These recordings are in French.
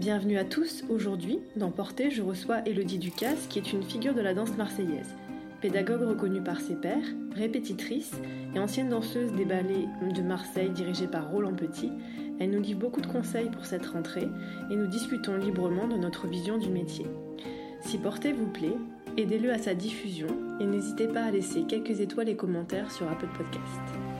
Bienvenue à tous. Aujourd'hui, dans Portée, je reçois Elodie Ducasse, qui est une figure de la danse marseillaise. Pédagogue reconnue par ses pairs, répétitrice et ancienne danseuse des ballets de Marseille dirigée par Roland Petit, elle nous livre beaucoup de conseils pour cette rentrée et nous discutons librement de notre vision du métier. Si Portée vous plaît, aidez-le à sa diffusion et n'hésitez pas à laisser quelques étoiles et commentaires sur Apple Podcast.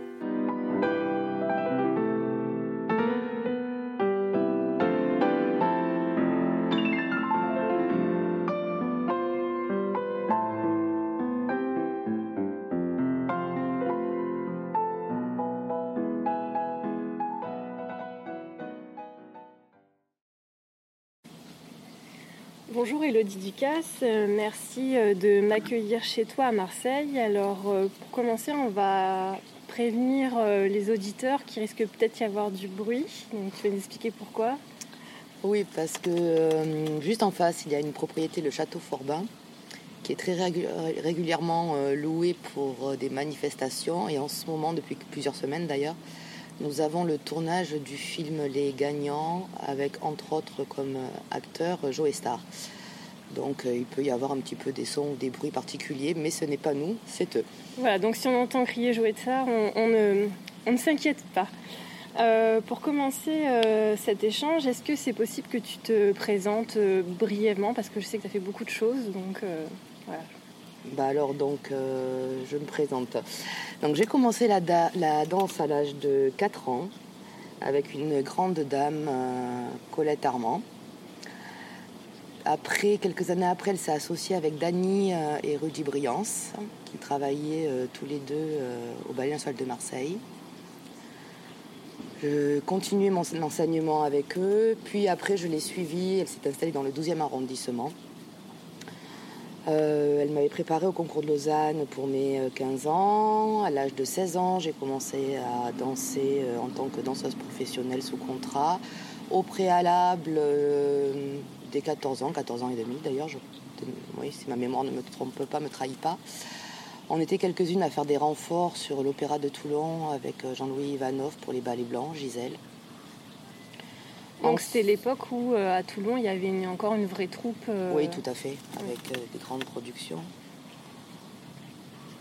Bonjour Elodie Ducasse, euh, merci euh, de m'accueillir chez toi à Marseille. Alors euh, pour commencer, on va prévenir les auditeurs qui risque peut-être y avoir du bruit. Donc tu vas nous expliquer pourquoi Oui, parce que juste en face, il y a une propriété, le château Forbin, qui est très régulièrement loué pour des manifestations. Et en ce moment, depuis plusieurs semaines d'ailleurs, nous avons le tournage du film Les Gagnants avec entre autres comme acteur Joe Star. Donc euh, il peut y avoir un petit peu des sons ou des bruits particuliers, mais ce n'est pas nous, c'est eux. Voilà, donc si on entend crier Joe Star, on, ne, s'inquiète pas. Euh, pour commencer euh, cet échange, est-ce que c'est possible que tu te présentes brièvement? Parce que je sais que tu as fait beaucoup de choses, donc voilà. Bah alors donc je me présente. Donc j'ai commencé la, danse à l'âge de 4 ans avec une grande dame, Colette Armand. Après, quelques années après, elle s'est associée avec Dany euh, et Rudy Briance, qui travaillaient tous les deux au Ballet National de Marseille. Je continuais mon enseignement avec eux, puis après je l'ai suivie, elle s'est installée dans le 12e arrondissement. Euh, elle m'avait préparé au concours de Lausanne pour mes 15 euh, ans. À l'âge de 16 ans, j'ai commencé à danser euh, en tant que danseuse professionnelle sous contrat. Au préalable, dès 14 ans, 14 ans et demi d'ailleurs, oui, si ma mémoire ne me trompe pas, me trahit pas. On était quelques-unes à faire des renforts sur l'Opéra de Toulon avec Jean-Louis Ivanov pour les ballets blancs, Gisèle. Donc c'était l'époque où euh, à Toulon il y avait encore une vraie troupe. Euh, oui, tout à fait, avec euh, des grandes productions.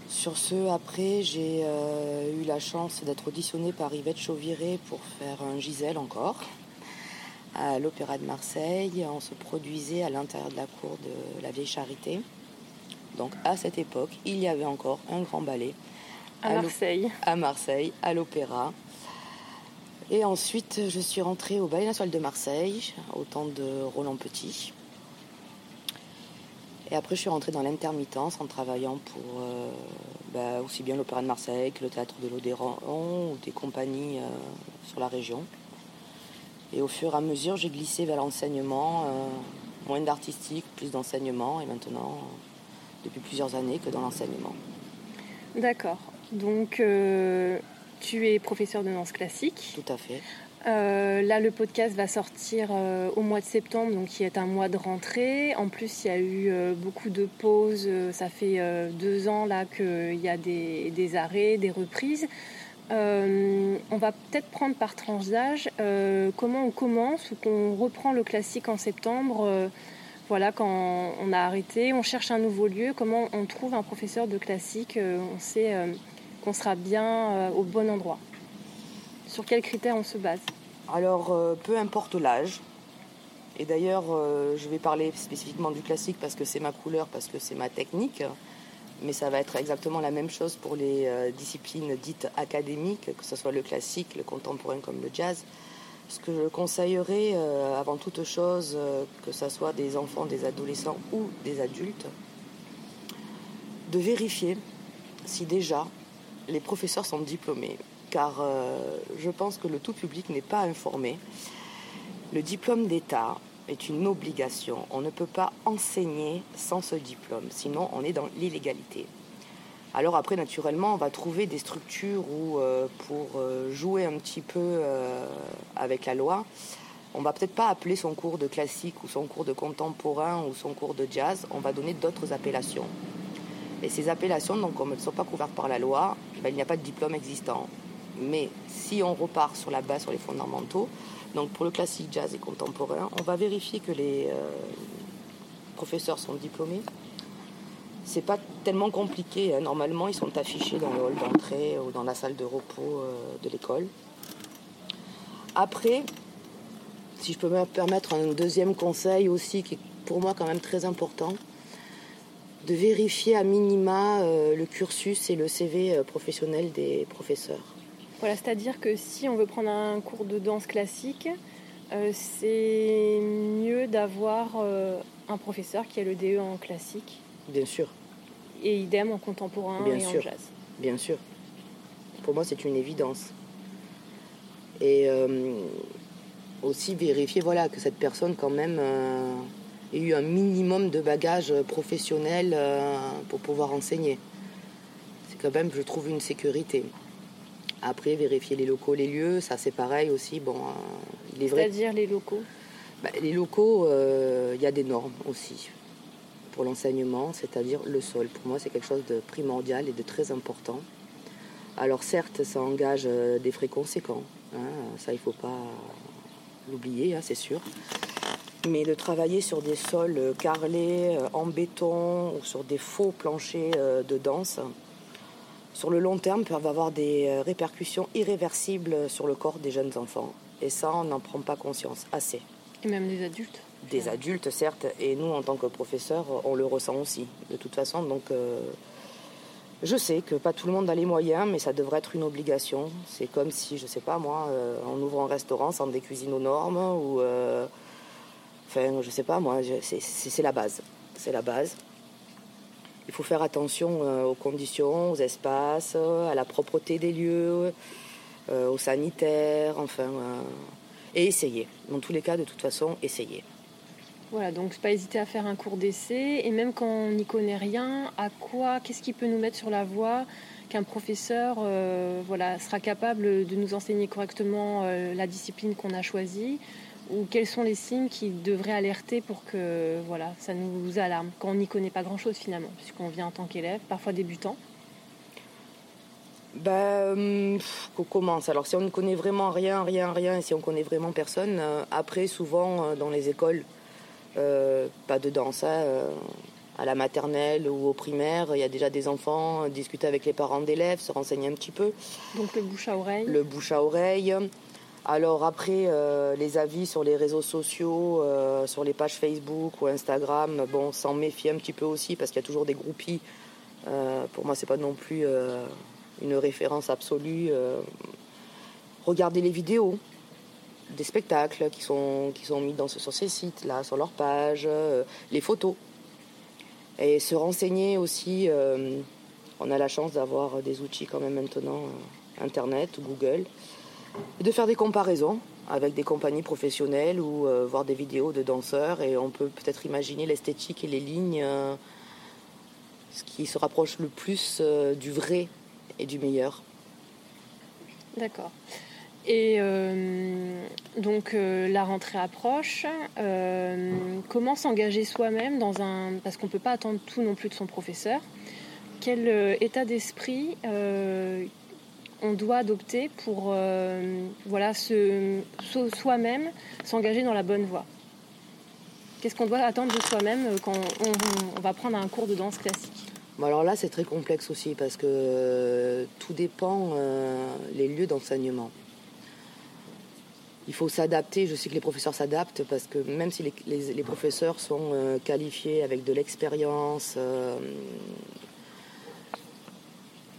Sur ce, après, j'ai eu la chance d'être auditionnée par Yvette Chauviré pour faire un Gisèle encore à l'Opéra de Marseille. On se produisait à l'intérieur de la cour de la Vieille Charité. Donc à cette époque, il y avait encore un grand ballet. À Marseille. À Marseille, à l'Opéra. Et ensuite, je suis rentrée au Ballet National de Marseille, au temps de Roland Petit. Et après, je suis rentrée dans l'intermittence en travaillant pour euh, bah, aussi bien l'Opéra de Marseille que le Théâtre de l'Odéron ou des compagnies euh, sur la région. Et au fur et à mesure, j'ai glissé vers l'enseignement, euh, moins d'artistique, plus d'enseignement, et maintenant, depuis plusieurs années, que dans l'enseignement. D'accord. Donc, tu es professeur de danse classique. Tout à fait. Euh, là, le podcast va sortir euh, au mois de septembre, donc qui est un mois de rentrée. En plus, il y a eu euh, beaucoup de pauses. Ça fait deux ans là qu'il y a des, arrêts, des reprises. On va peut-être prendre par tranche d'âge comment on commence ou qu'on reprend le classique en septembre. voilà, quand on a arrêté, on cherche un nouveau lieu. Comment on trouve un professeur de classique On sait qu'on sera bien euh, au bon endroit Sur quels critères on se base? Alors, euh, peu importe l'âge. Et d'ailleurs, euh, je vais parler spécifiquement du classique parce que c'est ma couleur, parce que c'est ma technique. Mais ça va être exactement la même chose pour les disciplines dites académiques, que ce soit le classique, le contemporain comme le jazz. Ce que je conseillerais avant toute chose, que ce soit des enfants, des adolescents ou des adultes, de vérifier si déjà les professeurs sont diplômés, car euh, je pense que le tout public n'est pas informé. Le diplôme d'État est une obligation. On ne peut pas enseigner sans ce diplôme, sinon on est dans l'illégalité. Alors après, naturellement, on va trouver des structures où, euh, pour euh, jouer un petit peu euh, avec la loi, on va peut-être pas appeler son cours de classique ou son cours de contemporain ou son cours de jazz, on va donner d'autres appellations. Et ces appellations, donc, elles ne sont pas couvertes par la loi, ben, il n'y a pas de diplôme existant. Mais si on repart sur la base, sur les fondamentaux, donc pour le classique, jazz et contemporain, on va vérifier que les professeurs sont diplômés, c'est pas tellement compliqué. Hein. Normalement, ils sont affichés dans le hall d'entrée ou dans la salle de repos euh, de l'école. Après, si je peux me permettre un deuxième conseil aussi, qui est pour moi quand même très important, de vérifier à minima euh, le cursus et le CV euh, professionnel des professeurs. Voilà, c'est-à-dire que si on veut prendre un cours de danse classique, c'est mieux d'avoir un professeur qui a le DE en classique. Bien sûr. Et idem en contemporain et en jazz. Bien sûr. Pour moi, c'est une évidence. Et euh, aussi vérifier voilà, que cette personne, quand même, euh, ait eu un minimum de bagages professionnels euh, pour pouvoir enseigner. C'est quand même, je trouve, une sécurité. Après, vérifier les locaux, les lieux, ça c'est pareil aussi. Bon, C'est-à-dire les locaux bah, Les locaux, il y a des normes aussi pour l'enseignement, c'est-à-dire le sol. Pour moi, c'est quelque chose de primordial et de très important. Alors certes, ça engage euh, des frais conséquents, hein, ça il ne faut pas l'oublier, hein, c'est sûr. Mais de travailler sur des sols euh, carrelés, euh, en béton ou sur des faux planchers de danse, sur le long terme, peuvent avoir des répercussions irréversibles sur le corps des jeunes enfants. Et ça, on n'en prend pas conscience assez. Et même des adultes des adultes, certes, et nous, en tant que professeurs, on le ressent aussi, de toute façon. Donc, euh, je sais que pas tout le monde a les moyens, mais ça devrait être une obligation. C'est comme si, je sais pas moi, euh, on ouvre un restaurant sans des cuisines aux normes, ou. Euh, enfin, je sais pas moi, c'est la base. C'est la base. Il faut faire attention aux conditions, aux espaces, à la propreté des lieux, aux sanitaires, enfin. et essayer. Dans tous les cas, de toute façon, essayer. Voilà, donc pas hésiter à faire un cours d'essai et même quand on n'y connaît rien, à quoi, qu'est-ce qui peut nous mettre sur la voie qu'un professeur euh, voilà, sera capable de nous enseigner correctement euh, la discipline qu'on a choisie? Ou quels sont les signes qui devraient alerter pour que voilà, ça nous alarme quand on n'y connaît pas grand-chose finalement, puisqu'on vient en tant qu'élève, parfois débutant? Ben, qu'on commence. Alors si on ne connaît vraiment rien, rien, rien, et si on connaît vraiment personne, euh, après souvent dans les écoles, euh, pas de danse. Hein, euh, à la maternelle ou au primaire, il y a déjà des enfants, discuter avec les parents d'élèves, se renseigner un petit peu. Donc le bouche à oreille Le bouche à oreille. Alors après, euh, les avis sur les réseaux sociaux, sur les pages Facebook ou Instagram, bon, s'en méfier un petit peu aussi parce qu'il y a toujours des groupies. pour moi, c'est pas non plus une référence absolue. regardez les vidéos, des spectacles qui sont, qui sont mis sur ces sites-là, sur leur page, euh, les photos. Et se renseigner aussi, euh, on a la chance d'avoir des outils quand même maintenant, euh, Internet Google, de faire des comparaisons avec des compagnies professionnelles ou voir des vidéos de danseurs et on peut peut-être imaginer l'esthétique et les lignes, ce qui se rapproche le plus du vrai et du meilleur. D'accord. Et euh, donc euh, la rentrée approche. Euh, comment s'engager soi-même dans un... Parce qu'on ne peut pas attendre tout non plus de son professeur. Quel état d'esprit on doit adopter pour voilà, soi-même s'engager dans la bonne voie Qu'est-ce qu'on doit attendre de soi-même quand on, va prendre un cours de danse classique? Alors là, c'est très complexe aussi parce que tout dépend les lieux d'enseignement il faut s'adapter. Je sais que les professeurs s'adaptent parce que même si les, professeurs sont euh, qualifiés avec de l'expérience, euh,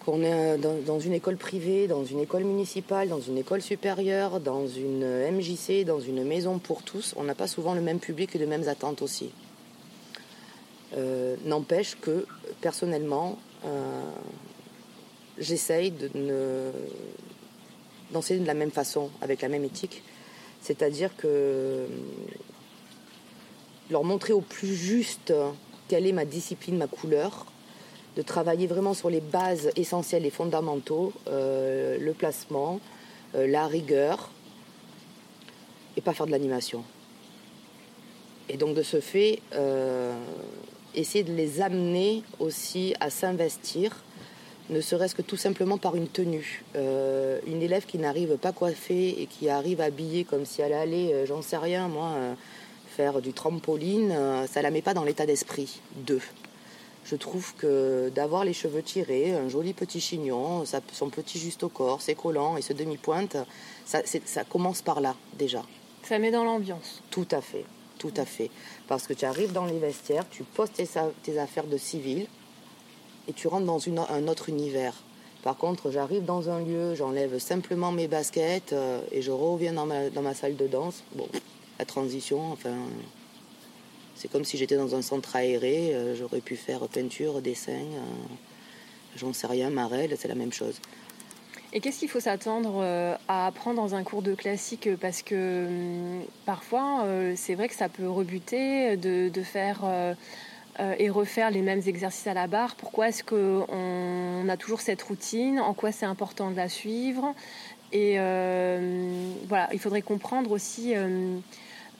qu'on est dans, une école privée, dans une école municipale, dans une école supérieure, dans une MJC, dans une maison pour tous, on n'a pas souvent le même public et les mêmes attentes aussi. Euh, n'empêche que personnellement, j'essaye de d'enseigner de la même façon, avec la même éthique. C'est-à-dire que leur montrer au plus juste quelle est ma discipline, ma couleur, de travailler vraiment sur les bases essentielles et fondamentaux, euh, le placement, euh, la rigueur, et pas faire de l'animation. Et donc de ce fait, euh, essayer de les amener aussi à s'investir, ne serait-ce que tout simplement par une tenue. une élève qui n'arrive pas coiffée et qui arrive habillée comme si elle allait, j'en sais rien moi, faire du trampoline, ça la met pas dans l'état d'esprit d'eux je trouve que d'avoir les cheveux tirés, un joli petit chignon, son petit juste au corps, ses collants et ce demi-pointe, ça, ça commence par là déjà. Ça met dans l'ambiance. Tout à fait, tout à fait. Parce que tu arrives dans les vestiaires, tu poses tes, affaires de civil et tu rentres dans un autre univers. Par contre, j'arrive dans un lieu, j'enlève simplement mes baskets euh, et je reviens dans ma, dans ma salle de danse. Bon, la transition, enfin, c'est comme si j'étais dans un centre aéré, euh, j'aurais pu faire peinture, dessin, euh, j'en sais rien, marelle, c'est la même chose. Et qu'est-ce qu'il faut s'attendre euh, à apprendre dans un cours de classique? Parce que hum, parfois, c'est vrai que ça peut rebuter de, faire et refaire les mêmes exercices à la barre. Pourquoi est-ce qu'on a toujours cette routine? En quoi c'est important de la suivre? Et voilà, il faudrait comprendre aussi euh,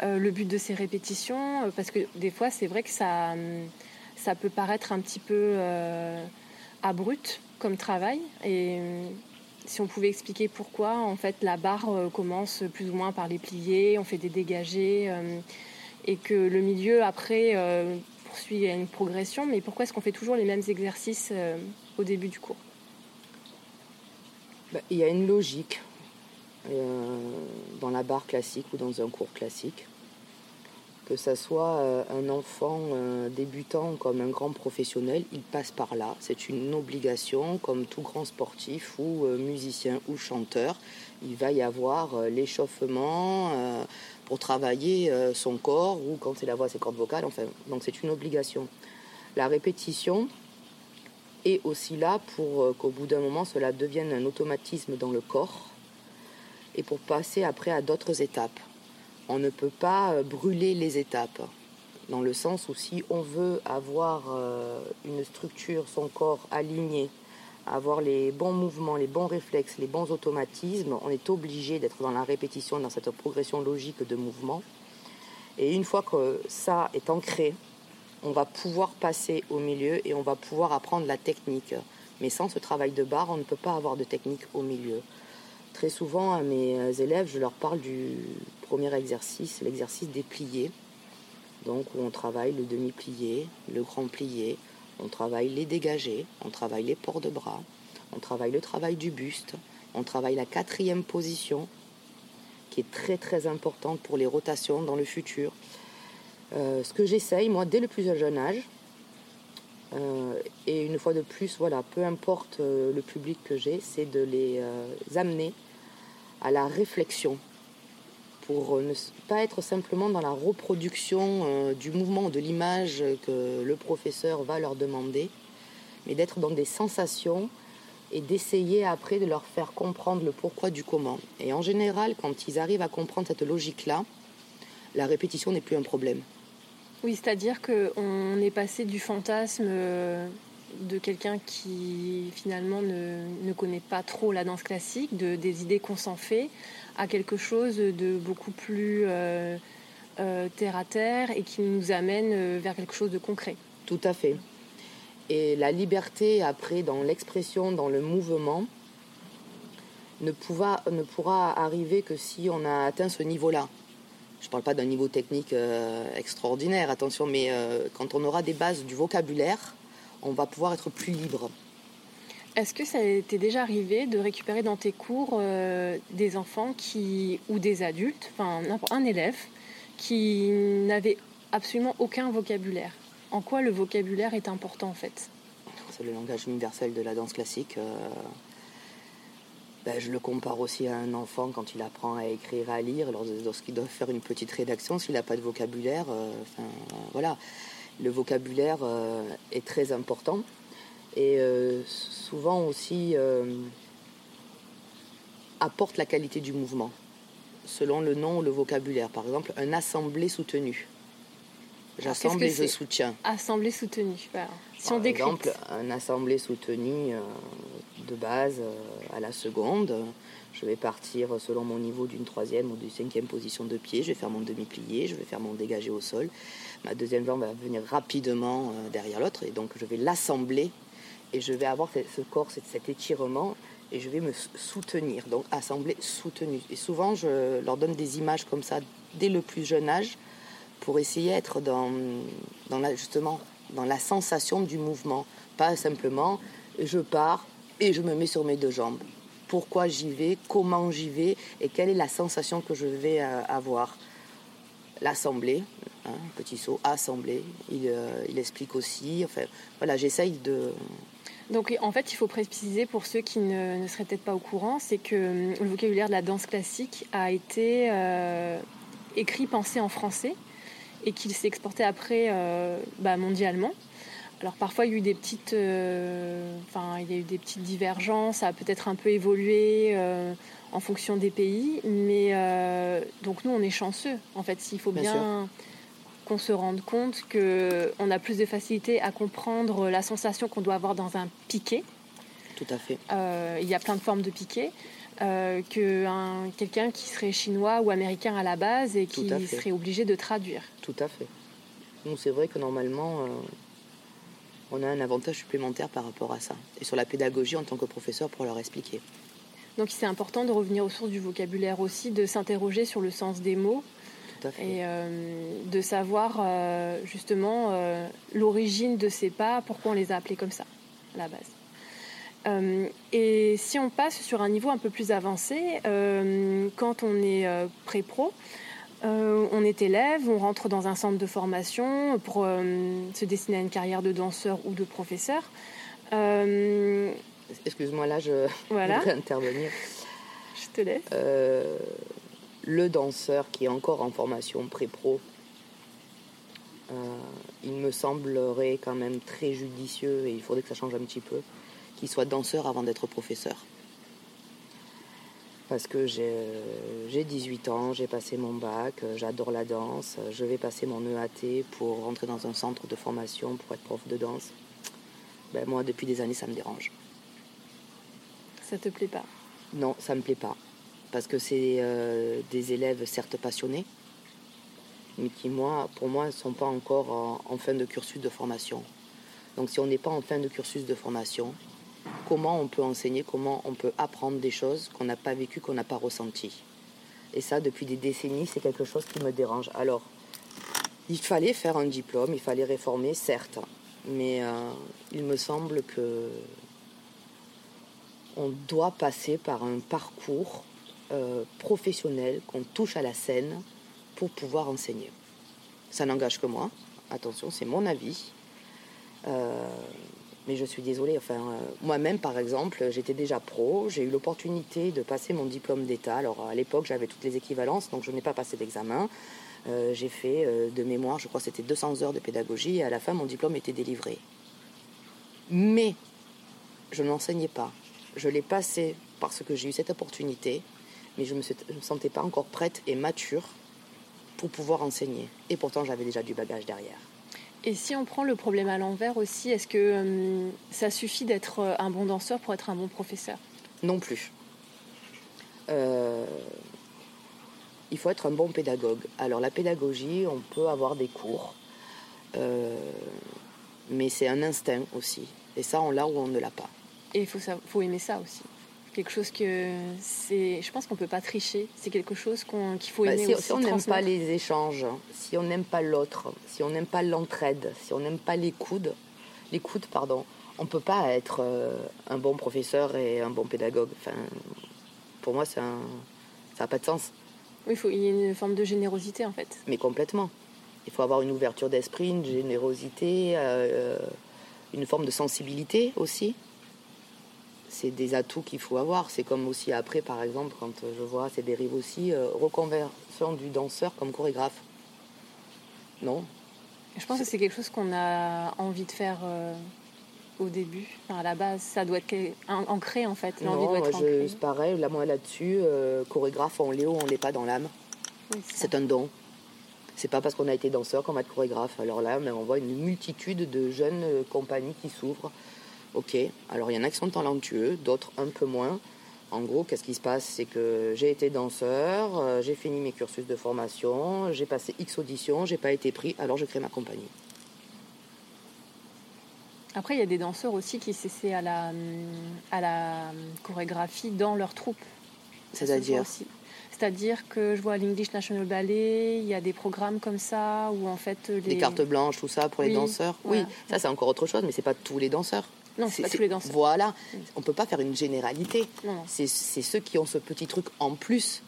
le but de ces répétitions, euh, parce que des fois c'est vrai que ça, hum, ça peut paraître un petit peu euh, abrupt comme travail. Et hum, si on pouvait expliquer pourquoi en fait la barre commence plus ou moins par les pliés, on fait des dégagés, hum, et que le milieu après poursuit une progression, mais pourquoi est-ce qu'on fait toujours les mêmes exercices au début du cours? Bah, Il y a une logique dans la barre classique ou dans un cours classique que ce soit euh, un enfant euh, débutant comme un grand professionnel, il passe par là. C'est une obligation, comme tout grand sportif ou euh, musicien ou chanteur. Il va y avoir l'échauffement pour travailler son corps ou quand c'est la voix, ses cordes vocales. Donc c'est une obligation. La répétition est aussi là pour qu'au bout d'un moment, cela devienne un automatisme dans le corps et pour passer après à d'autres étapes on ne peut pas euh, brûler les étapes. Dans le sens où si on veut avoir euh, une structure, son corps aligné, avoir les bons mouvements, les bons réflexes, les bons automatismes, on est obligé d'être dans la répétition, dans cette progression logique de mouvement. Et une fois que ça est ancré, on va pouvoir passer au milieu et on va pouvoir apprendre la technique. Mais sans ce travail de barre, on ne peut pas avoir de technique au milieu. Très souvent, à mes euh, élèves, je leur parle du premier exercice, l'exercice des pliés. Donc, où on travaille le demi-plié, le grand plié, on travaille les dégagés, on travaille les ports de bras, on travaille le travail du buste, on travaille la quatrième position, qui est très très importante pour les rotations dans le futur. Euh, ce que j'essaye, moi, dès le plus jeune âge, et une fois de plus, voilà, peu importe le public que j'ai, c'est de les amener à la réflexion pour ne pas être simplement dans la reproduction euh, du mouvement, de l'image que le professeur va leur demander, mais d'être dans des sensations et d'essayer après de leur faire comprendre le pourquoi du comment. Et en général, quand ils arrivent à comprendre cette logique-là, la répétition n'est plus un problème. Oui, c'est-à-dire qu'on est passé du fantasme euh, de quelqu'un qui finalement ne, connaît pas trop la danse classique, de, des idées qu'on s'en fait, à quelque chose de beaucoup plus euh, euh, terre à terre et qui nous amène vers quelque chose de concret. Tout à fait. Et la liberté après dans l'expression, dans le mouvement, ne, ne pourra arriver que si on a atteint ce niveau-là. Je ne parle pas d'un niveau technique extraordinaire, attention, mais quand on aura des bases du vocabulaire, on va pouvoir être plus libre. Est-ce que ça t'est déjà arrivé de récupérer dans tes cours euh, des enfants qui, ou des adultes, enfin un élève, qui n'avait absolument aucun vocabulaire? En quoi le vocabulaire est important en fait? C'est le langage universel de la danse classique. Euh, ben, je le compare aussi à un enfant quand il apprend à écrire, à lire, lorsqu'il doit faire une petite rédaction, s'il n'a pas de vocabulaire, euh, voilà le vocabulaire euh, est très important. Et euh, souvent aussi apporte la qualité du mouvement, selon le nom ou le vocabulaire. Par exemple, un assemblé soutenu. J'assemble et je soutiens. Assemblée soutenue. Si Par exemple, un assemblée soutenue de base à la seconde, je vais partir selon mon niveau d'une troisième ou d'une cinquième position de pied. Je vais faire mon demi-plié, je vais faire mon dégagé au sol. Ma deuxième jambe va venir rapidement euh, derrière l'autre et donc je vais l'assembler et je vais avoir ce corps, cet étirement et je vais me soutenir. Donc assembler soutenu. Et souvent, je leur donne des images comme ça dès le plus jeune âge pour essayer d'être dans, la, justement dans la sensation du mouvement. Pas simplement je pars et je me mets sur mes deux jambes pourquoi j'y vais, comment j'y vais? Et quelle est la sensation que je vais euh, avoir? L'assemblée, hein, petit saut, assemblée, il, euh, il, explique aussi. Enfin, voilà, j'essaye de. Donc en fait, il faut préciser pour ceux qui ne, seraient peut-être pas au courant, c'est que hum, le vocabulaire de la danse classique a été euh, écrit, pensé en français et qu'il s'est exporté après bah, mondialement. Alors parfois il y a eu des petites, euh, enfin il y a eu des petites divergences, ça a peut-être un peu évolué euh, en fonction des pays, mais euh, donc nous on est chanceux. En fait, il faut bien, qu'on se rende compte que on a plus de facilité à comprendre la sensation qu'on doit avoir dans un piqué. Tout à fait. il y a plein de formes de piqué. que quelqu'un qui serait chinois ou américain à la base et qui serait obligé de traduire. Tout à fait. Donc c'est vrai que normalement, on a un avantage supplémentaire par rapport à ça. Et sur la pédagogie en tant que professeur pour leur expliquer. Donc c'est important de revenir aux sources du vocabulaire aussi, de s'interroger sur le sens des mots. Tout à fait. Et euh, de savoir euh, justement euh, l'origine de ces pas, pourquoi on les a appelés comme ça, à la base. Et si on passe sur un niveau un peu plus avancé, quand on est pré-pro, euh, on est élève, on rentre dans un centre de formation pour euh, se destiner à une carrière de danseur ou de professeur. Euh, Excuse-moi, là, je voilà. voudrais intervenir. Je te laisse. le danseur qui est encore en formation pré-pro, il me semblerait quand même très judicieux, et il faudrait que ça change un petit peu, qu'il soit danseur avant d'être professeur parce que j'ai 18 ans, j'ai passé mon bac, euh, j'adore la danse, je vais passer mon EAT pour rentrer dans un centre de formation pour être prof de danse. Ben, moi, depuis des années, ça me dérange. Ça te plaît pas? Non, ça me plaît pas. Parce que c'est euh, des élèves certes passionnés, mais qui, moi, pour moi, ne sont pas encore en fin de cursus de formation. Donc si on n'est pas en fin de cursus de formation, comment on peut enseigner, comment on peut apprendre des choses qu'on n'a pas vécues, qu'on n'a pas ressenties. Et ça, depuis des décennies, c'est quelque chose qui me dérange. Alors, il fallait faire un diplôme, il fallait réformer, certes, mais euh, il me semble que on doit passer par un parcours euh, professionnel, qu'on touche à la scène pour pouvoir enseigner. Ça n'engage que moi. Attention, c'est mon avis. Euh, mais je suis désolée, enfin, euh, moi-même, par exemple, j'étais déjà pro, j'ai eu l'opportunité de passer mon diplôme d'État. Alors, à l'époque, j'avais toutes les équivalences, donc je n'ai pas passé d'examen. Euh, j'ai fait euh, de mémoire, je crois que c'était 200 heures de pédagogie, et à la fin, mon diplôme était délivré. Mais je n'enseignais pas. Je l'ai passé parce que j'ai eu cette opportunité, mais je ne me, me sentais pas encore prête et mature pour pouvoir enseigner. Et pourtant, j'avais déjà du bagage derrière. Et si on prend le problème à l'envers aussi, est-ce que euh, ça suffit d'être euh, un bon danseur pour être un bon professeur? Non plus. Euh, il faut être un bon pédagogue. Alors la pédagogie, on peut avoir des cours, mais c'est un instinct aussi. Et ça, on l'a ou on ne l'a pas. Et il faut, faut aimer ça aussi quelque chose que c'est. Je pense qu'on peut pas tricher. C'est quelque chose qu'il faut bah, aimer si, on n'aime pas les échanges, si on n'aime pas l'autre, si on n'aime pas l'entraide, si on n'aime pas l'écoute, l'écoute, pardon, on peut pas être euh, un bon professeur et un bon pédagogue. Enfin, pour moi, ça n'a pas de sens. Oui, il faut il y a une forme de générosité en fait. Mais complètement. Il faut avoir une ouverture d'esprit, une générosité, euh, une forme de sensibilité aussi c'est des atouts qu'il faut avoir. C'est comme aussi après, par exemple, quand je vois ces dérives aussi, euh, reconversion du danseur comme chorégraphe. Non? Je pense que c'est quelque chose qu'on a envie de faire euh, au début, à la base. Ça doit être ancré en fait. Non, c'est pareil, là, moi là-dessus, euh, chorégraphe, on l'est ou on l'est pas dans l'âme. c'est un don. C'est pas parce qu'on a été danseur qu'on va être chorégraphe. Alors là, on voit une multitude de jeunes compagnies qui s'ouvrent. Ok, alors il y en a qui sont talentueux, d'autres un peu moins. En gros, qu'est-ce qui se passe? C'est que j'ai été danseur, euh, j'ai fini mes cursus de formation, j'ai passé X auditions, j'ai pas été pris, alors je crée ma compagnie. Après, il y a des danseurs aussi qui s'essaient à la, à la chorégraphie dans leur troupe. C'est-à-dire? C'est-à-dire que je vois à l'English National Ballet, il y a des programmes comme ça où en fait les... Des cartes blanches, tout ça pour les danseurs? Oui, ça c'est encore autre chose, mais c'est pas tous les danseurs. Non, c'est pas tous les danseurs. Voilà, mm. on peut pas faire une généralité. C'est ceux qui ont ce petit truc en plus.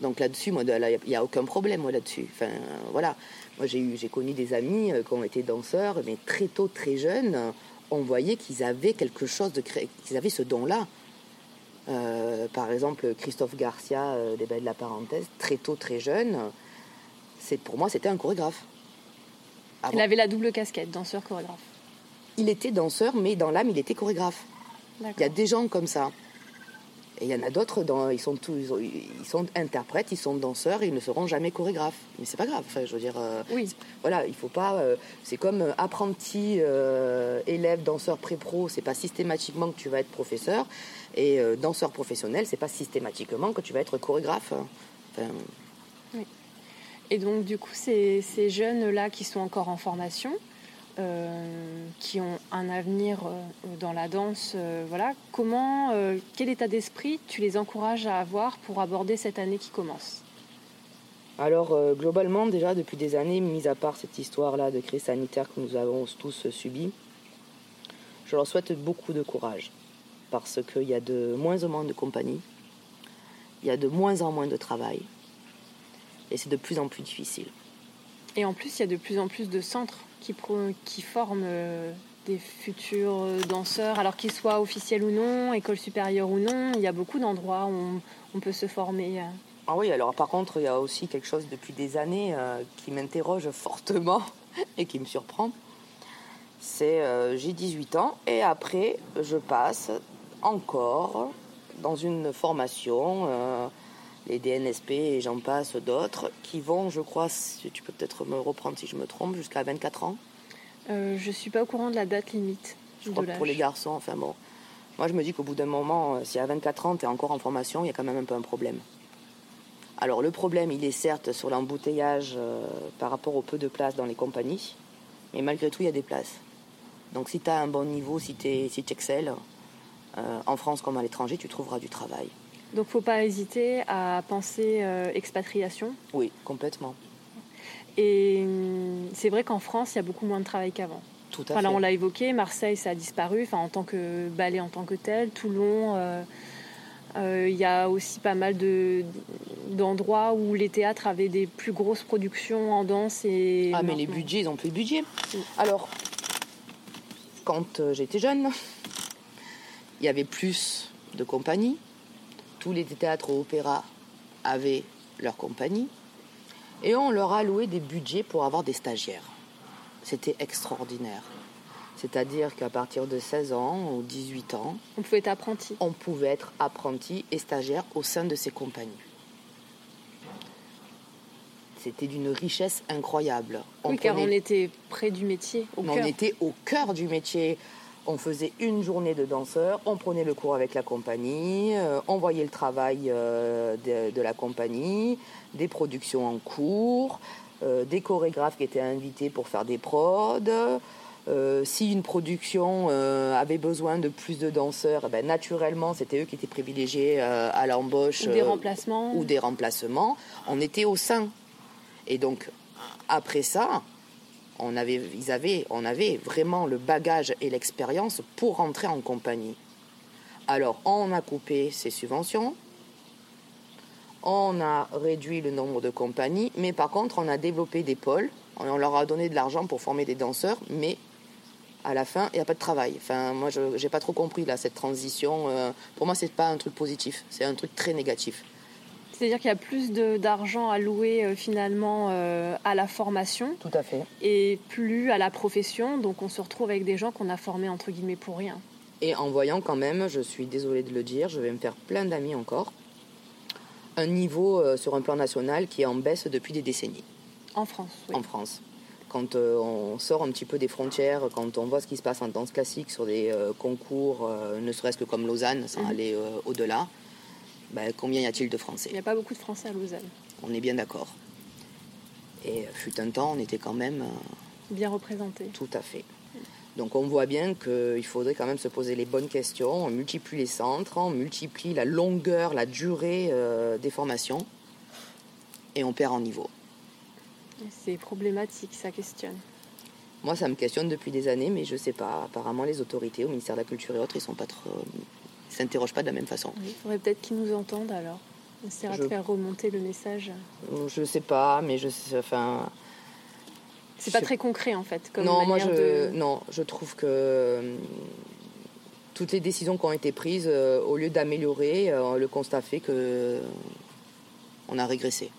Donc là-dessus, moi, il n'y a aucun problème moi là-dessus. Enfin, voilà. Moi, j'ai eu, j'ai connu des amis euh, qui ont été danseurs, mais très tôt, très jeunes, on voyait qu'ils avaient quelque chose de qu'ils avaient ce don-là. Euh, par exemple, Christophe Garcia, euh, des Belles de la Parenthèse, très tôt, très jeune, c'est pour moi, c'était un chorégraphe. Il avait la double casquette, danseur-chorégraphe il était danseur, mais dans l'âme, il était chorégraphe. Il y a des gens comme ça. Et il y en a d'autres, ils, sont tous, ils sont interprètes, ils sont danseurs et ils ne seront jamais chorégraphes. Mais c'est pas grave, enfin, je veux dire. Euh, oui. Voilà, il faut pas. Euh, c'est comme euh, apprenti, élève, danseur pré-pro, c'est pas systématiquement que tu vas être professeur. Et danseur professionnel, c'est pas systématiquement que tu vas être chorégraphe. oui. Et donc, du coup, ces, ces jeunes-là qui sont encore en formation, qui ont un avenir euh, dans la danse, euh, voilà. Comment, quel état d'esprit tu les encourages à avoir pour aborder cette année qui commence? Alors globalement, déjà depuis des années, mis à part cette histoire-là de crise sanitaire que nous avons tous subi, je leur souhaite beaucoup de courage parce qu'il y a de moins en moins de compagnies, il y a de moins en moins de travail et c'est de plus en plus difficile. Et en plus, il y a de plus en plus de centres qui, qui forment euh, des futurs euh, danseurs, alors qu'ils soient officiels ou non, école supérieure ou non. Il y a beaucoup d'endroits où on, peut se former. Euh. Ah oui, alors par contre, il y a aussi quelque chose depuis des années qui m'interroge fortement et qui me surprend. C'est j'ai 18 ans et après je passe encore dans une formation les DNSP et j'en passe d'autres, qui vont, je crois, tu peux peut-être me reprendre si je me trompe, jusqu'à 24 ans. Euh, je ne suis pas au courant de la date limite. Je crois pour les garçons, enfin bon. Moi, je me dis qu'au bout d'un moment, euh, si à 24 ans, tu es encore en formation, il y a quand même un peu un problème. Alors, le problème, il est certes sur l'embouteillage euh, par rapport au peu de places dans les compagnies, mais malgré tout, il y a des places. Donc, si tu as un bon niveau, si tu si excelles, en France comme à l'étranger, tu trouveras du travail. Donc, faut pas hésiter à penser euh, expatriation. Oui, complètement. Et hum, c'est vrai qu'en France, il y a beaucoup moins de travail qu'avant. Tout à fait. on l'a évoqué, Marseille, ça a disparu, enfin, en tant que ballet en tant que tel. Toulon, euh, euh, il y a aussi pas mal de, d'endroits où les théâtres avaient des plus grosses productions en danse. Et ah, mais les budgets, ils ont plus de budget. Alors, quand j'étais jeune, il y avait plus de compagnies tous les théâtres opéra avaient leur compagnie et on leur a loué des budgets pour avoir des stagiaires. C'était extraordinaire. C'est-à-dire qu'à partir de 16 ans ou 18 ans, on pouvait être apprenti. On pouvait être apprenti et stagiaire au sein de ces compagnies. C'était d'une richesse incroyable. oui, car on était près du métier. on était au cœur du métier on faisait une journée de danseurs, on prenait le cours avec la compagnie, euh, on voyait le travail euh, de, la compagnie, des productions en cours, euh, des chorégraphes qui étaient invités pour faire des prods. si une production avait besoin de plus de danseurs, eh ben, naturellement, c'était eux qui étaient privilégiés à l'embauche. Ou des remplacements. Ou des remplacements. On était au sein. Et donc, après ça, on avait, ils avaient, on avait vraiment le bagage et l'expérience pour rentrer en compagnie. Alors, on a coupé ces subventions, on a réduit le nombre de compagnies, mais par contre, on a développé des pôles, on leur a donné de l'argent pour former des danseurs, mais à la fin, il n'y a pas de travail. Enfin, moi, je n'ai pas trop compris là, cette transition. Euh, pour moi, ce n'est pas un truc positif, c'est un truc très négatif. C'est-à-dire qu'il y a plus d'argent louer euh, finalement euh, à la formation. Tout à fait. Et plus à la profession. Donc on se retrouve avec des gens qu'on a formés entre guillemets pour rien. Et en voyant quand même, je suis désolée de le dire, je vais me faire plein d'amis encore, un niveau euh, sur un plan national qui est en baisse depuis des décennies. En France, oui. En France. Quand on sort un petit peu des frontières, quand on voit ce qui se passe en danse classique sur des concours, ne serait-ce que comme Lausanne, sans Mhm. aller au-delà, ben, combien y a-t-il de Il Français n'y a pas beaucoup de Français à Lausanne. On est bien d'accord. Et euh, fut un temps, on était quand même euh, Bien représentés. tout à fait. Donc on voit bien qu'il faudrait quand même se poser les bonnes questions. On multiplie les centres, on multiplie la longueur, la durée euh, des formations, et on perd en niveau. C'est problématique, ça questionne. Moi, ça me questionne depuis des années, mais je sais pas. Apparemment, les autorités au ministère de la Culture et autres, ils sont pas trop, ils s'interrogent pas de la même façon. Il faudrait peut-être qu'ils nous entendent alors. On essaiera Je- de faire remonter le message. Je sais pas, mais je sais, enfin. C'est pas sais- très concret en fait. Comme non, moi je, de- non, je trouve que hum, toutes les décisions qui ont été prises, euh, au lieu d'améliorer, euh, le constat fait que on a régressé.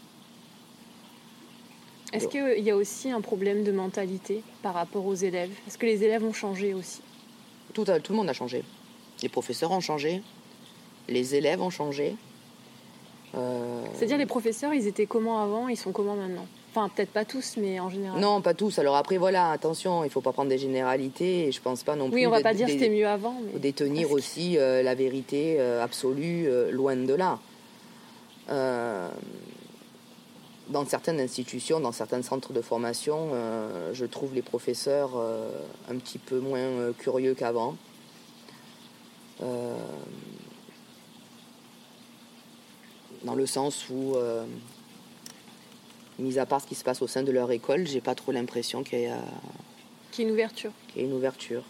Est-ce qu'il y a aussi un problème de mentalité par rapport aux élèves? Est-ce que les élèves ont changé aussi? Tout, a- tout le monde a changé. Les professeurs ont changé, les élèves ont changé. Euh, C'est-à-dire les professeurs, ils étaient comment avant, ils sont comment maintenant? Enfin, peut-être pas tous, mais en général. Non, pas tous. Alors après, voilà, attention, il faut pas prendre des généralités. Et je pense pas non plus. Oui, on va pas dire c'était mieux avant. Mais... Détenir aussi euh, la vérité euh, absolue, euh, loin de là. Dans certaines institutions, dans certains centres de formation, je trouve les professeurs un petit peu moins curieux qu'avant. Euh, dans le sens où, euh, mis à part ce qui se passe au sein de leur école, j'ai pas trop l'impression qu'il y a une ouverture. qu'il y ait une ouverture.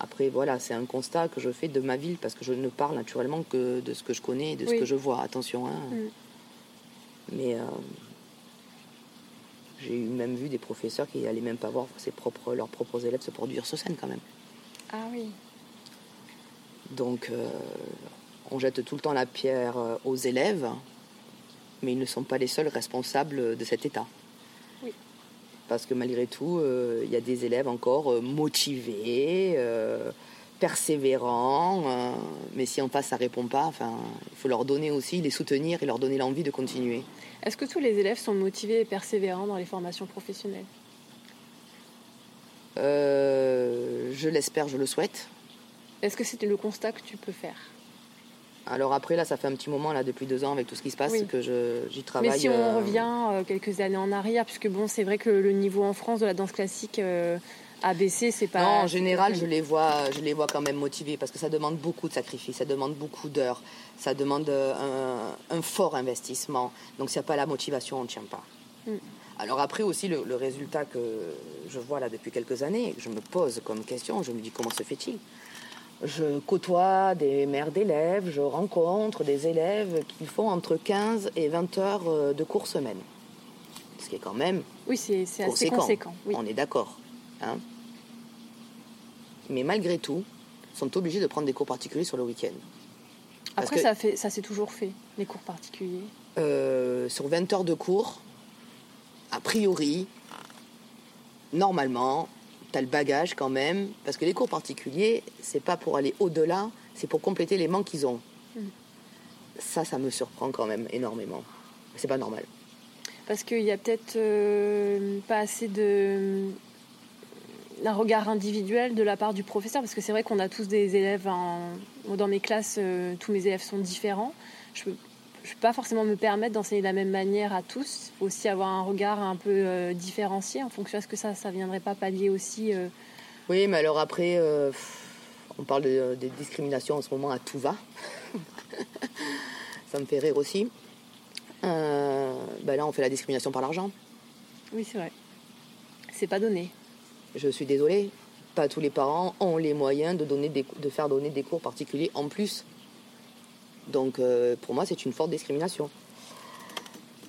Après, voilà, c'est un constat que je fais de ma ville parce que je ne parle naturellement que de ce que je connais et de ce que je vois. Attention, hein. Mm. Mais euh, j'ai même vu des professeurs qui n'allaient même pas voir ses propres, leurs propres élèves se produire sur scène quand même. Ah oui. Donc, euh, on jette tout le temps la pierre euh, aux élèves, mais ils ne sont pas les seuls responsables de cet état. Oui. Parce que malgré tout, euh, il y a des élèves encore motivés, persévérants, euh, mais si en face ça répond pas, enfin, il faut leur donner aussi, les soutenir et leur donner l'envie de continuer. Est-ce que tous les élèves sont motivés et persévérants dans les formations professionnelles? Euh, je l'espère, je le souhaite. Est-ce que c'était le constat que tu peux faire? Alors après, là, ça fait un petit moment, là, depuis deux ans, avec tout ce qui se passe, Oui. que je- j'y travaille. Mais si on euh, revient euh, quelques années en arrière, puisque bon, c'est vrai que le niveau en France de la danse classique euh, a baissé, c'est pas. Non, en général, je les vois, je les vois quand même motivés parce que ça demande beaucoup de sacrifices, ça demande beaucoup d'heures, ça demande un, un fort investissement. Donc, s'il n'y a pas la motivation, on ne tient pas. Mm. Alors après aussi, le, le résultat que je vois là depuis quelques années, je me pose comme question, je me dis comment se fait-il? Je côtoie des mères d'élèves, je rencontre des élèves qui font entre 15 et 20 heures euh, de cours semaine. Ce qui est quand même Oui, c'est assez conséquent. conséquent. oui. On est d'accord. hein. Mais malgré tout, sont obligés de prendre des cours particuliers sur le week-end. Après, que- ça, fait, ça s'est toujours fait, les cours particuliers. Euh, sur 20 heures de cours, a priori, normalement, tu as le bagage quand même, parce que les cours particuliers, c'est pas pour aller au-delà, c'est pour compléter les manques qu'ils ont. Mm. Ça, ça me surprend quand même énormément. C'est pas normal. Parce qu'il y a peut-être euh, pas assez de d'un regard individuel de la part du professeur, parce que c'est vrai qu'on a tous des élèves, en- dans mes classes, euh, tous mes élèves sont différents. Je peux, je peux pas forcément me permettre d'enseigner de la même manière à tous. Il faut aussi avoir un regard un peu euh, différencié en fonction. Est-ce que ça, ça viendrait pas pallier aussi euh, Oui, mais alors après, euh, on parle de, des discriminations en ce moment à tout va. ça me fait rire aussi. Ben là, on fait la discrimination par l'argent. Oui, c'est vrai. C'est pas donné. Je suis désolée, pas tous les parents ont les moyens de, donner des, de faire donner des cours particuliers en plus. Donc euh, pour moi, c'est une forte discrimination.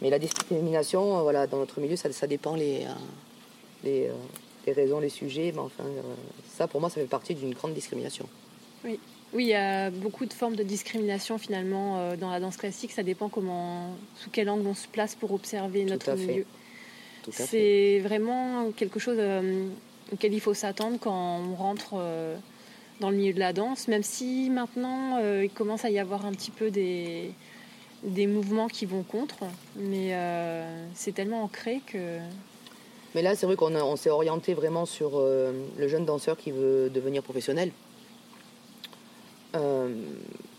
Mais la discrimination, euh, voilà, dans notre milieu, ça, ça dépend les, euh, les, les raisons, les sujets. Mais enfin, ça, pour moi, ça fait partie d'une grande discrimination. Oui, il y a beaucoup de formes de discrimination finalement dans la danse classique. Ça dépend comment, sous quel angle on se place pour observer notre à milieu. Tout à fait. C'est vraiment quelque chose auquel il faut s'attendre quand on rentre dans le milieu de la danse, même si maintenant euh, il commence à y avoir un petit peu des, des mouvements qui vont contre, mais c'est tellement ancré que. Mais là, c'est vrai qu'on s'est orienté vraiment sur le jeune danseur qui veut devenir professionnel.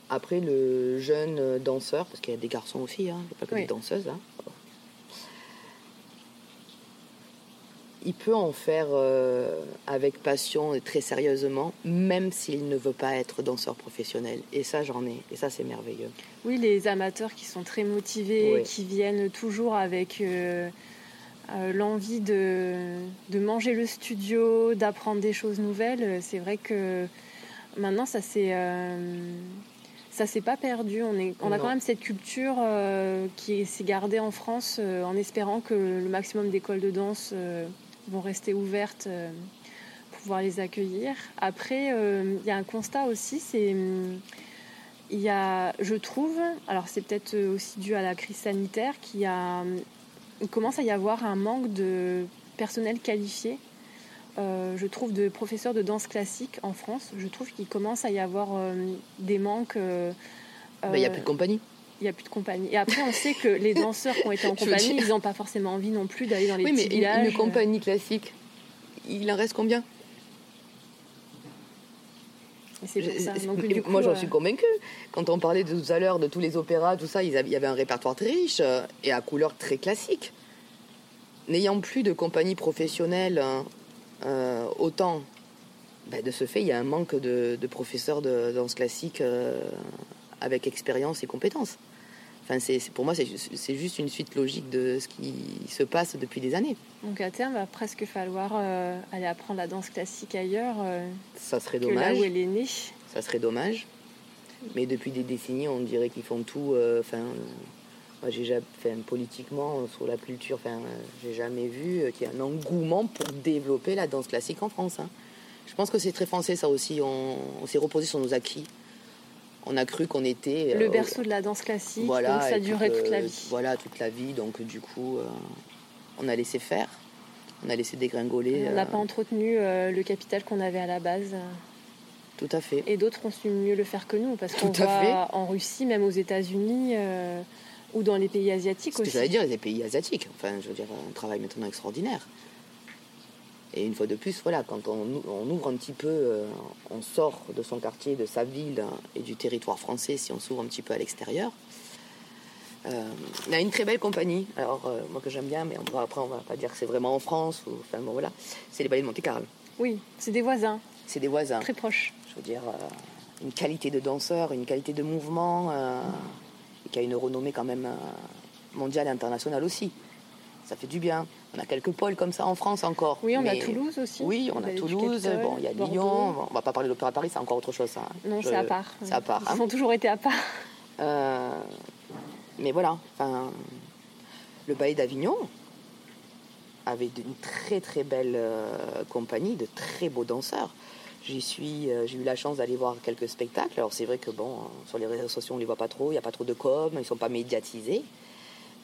après, le jeune danseur, parce qu'il y a des garçons aussi, hein, il n'y a pas que des danseuses. Hein. Il peut en faire euh, avec passion et très sérieusement, même s'il ne veut pas être danseur professionnel. Et ça, j'en ai. Et ça, c'est merveilleux. Oui, les amateurs qui sont très motivés, qui viennent toujours avec euh, euh, l'envie de, de, manger le studio, d'apprendre des choses nouvelles. C'est vrai que maintenant, ça s'est ça s'est pas perdu. On, est, on a quand même cette culture qui s'est gardée en France en espérant que le maximum d'écoles de danse vont rester ouvertes euh, pour pouvoir les accueillir. Après, euh, il y a un constat aussi, c'est hum, il y a, je trouve, alors c'est peut-être aussi dû à la crise sanitaire, qu'il a, hum, il commence à y avoir un manque de personnel qualifié. Euh, je trouve de professeurs de danse classique en France. Je trouve qu'il commence à y avoir des manques. Bah, il n'y a plus de compagnie il n'y a plus de compagnie. Et après, on sait que les danseurs qui ont été en compagnie, ils n'ont pas forcément envie non plus d'aller dans les oui, petits mais villages. Une, compagnie classique, il en reste combien? C'est ça. Donc, du coup, moi, j'en suis euh, convaincue. Quand on parlait de tout à l'heure de tous les opéras, tout ça, il y avait un répertoire très riche euh, et à couleur très classique. N'ayant plus de compagnie professionnelle euh, autant, ben, de ce fait, il y a un manque de, professeurs de danse classique avec expérience et compétences. Enfin, c'est, pour moi, c'est juste une suite logique de ce qui se passe depuis des années. Donc à terme, va presque falloir euh, aller apprendre la danse classique ailleurs. Euh, ça serait dommage. là où elle est née. Ça serait dommage. Mais depuis des décennies, on dirait qu'ils font tout. Euh, enfin, moi, j'ai jamais, politiquement, sur la culture, enfin, j'ai jamais vu qu'il y ait un engouement pour développer la danse classique en France. Hein. Je pense que c'est très français, ça aussi. on s'est reposé sur nos acquis on a cru qu'on était le euh, berceau de la danse classique. Voilà, donc ça durait toute la vie. Voilà, toute la vie. Donc du coup, euh, on a laissé faire, on a laissé dégringoler. On n'a pas entretenu euh, le capital qu'on avait à la base. Tout à fait. Et d'autres ont su mieux le faire que nous, parce qu'on voit en Russie, même aux États-Unis ou dans les pays asiatiques aussi. J'allais dire, les pays asiatiques. Enfin, je veux dire, un travail maintenant extraordinaire. Et une fois de plus, voilà, quand on, ouvre un petit peu, euh, on sort de son quartier, de sa ville et du territoire français, si on s'ouvre un petit peu à l'extérieur, euh, on a une très belle compagnie. Alors, euh, moi que j'aime bien, mais on après, on va pas dire que c'est vraiment en France. Ou, enfin, bon, voilà. C'est les ballets de Monte-Carlo. Oui, c'est des voisins. C'est des voisins. Très proches. Je veux dire, une qualité de danseur, une qualité de mouvement, et qui a une renommée quand même mondiale et internationale aussi. Ça fait du bien. On a quelques pôles comme ça en France encore. Oui, on a Toulouse aussi. Oui, on a Toulouse. bon, il y a Lyon. on va pas parler de l'Opéra Paris, c'est encore autre chose. Ça. Non, c'est à part. C'est à part. Ils hein. ont toujours été à part. Euh, mais voilà, enfin, le Ballet d'Avignon avait une très très belle euh, compagnie, de très beaux danseurs. J'y suis, euh, j'ai eu la chance d'aller voir quelques spectacles. Alors c'est vrai que bon, sur les réseaux sociaux on les voit pas trop, il n'y a pas trop de com, ils sont pas médiatisés.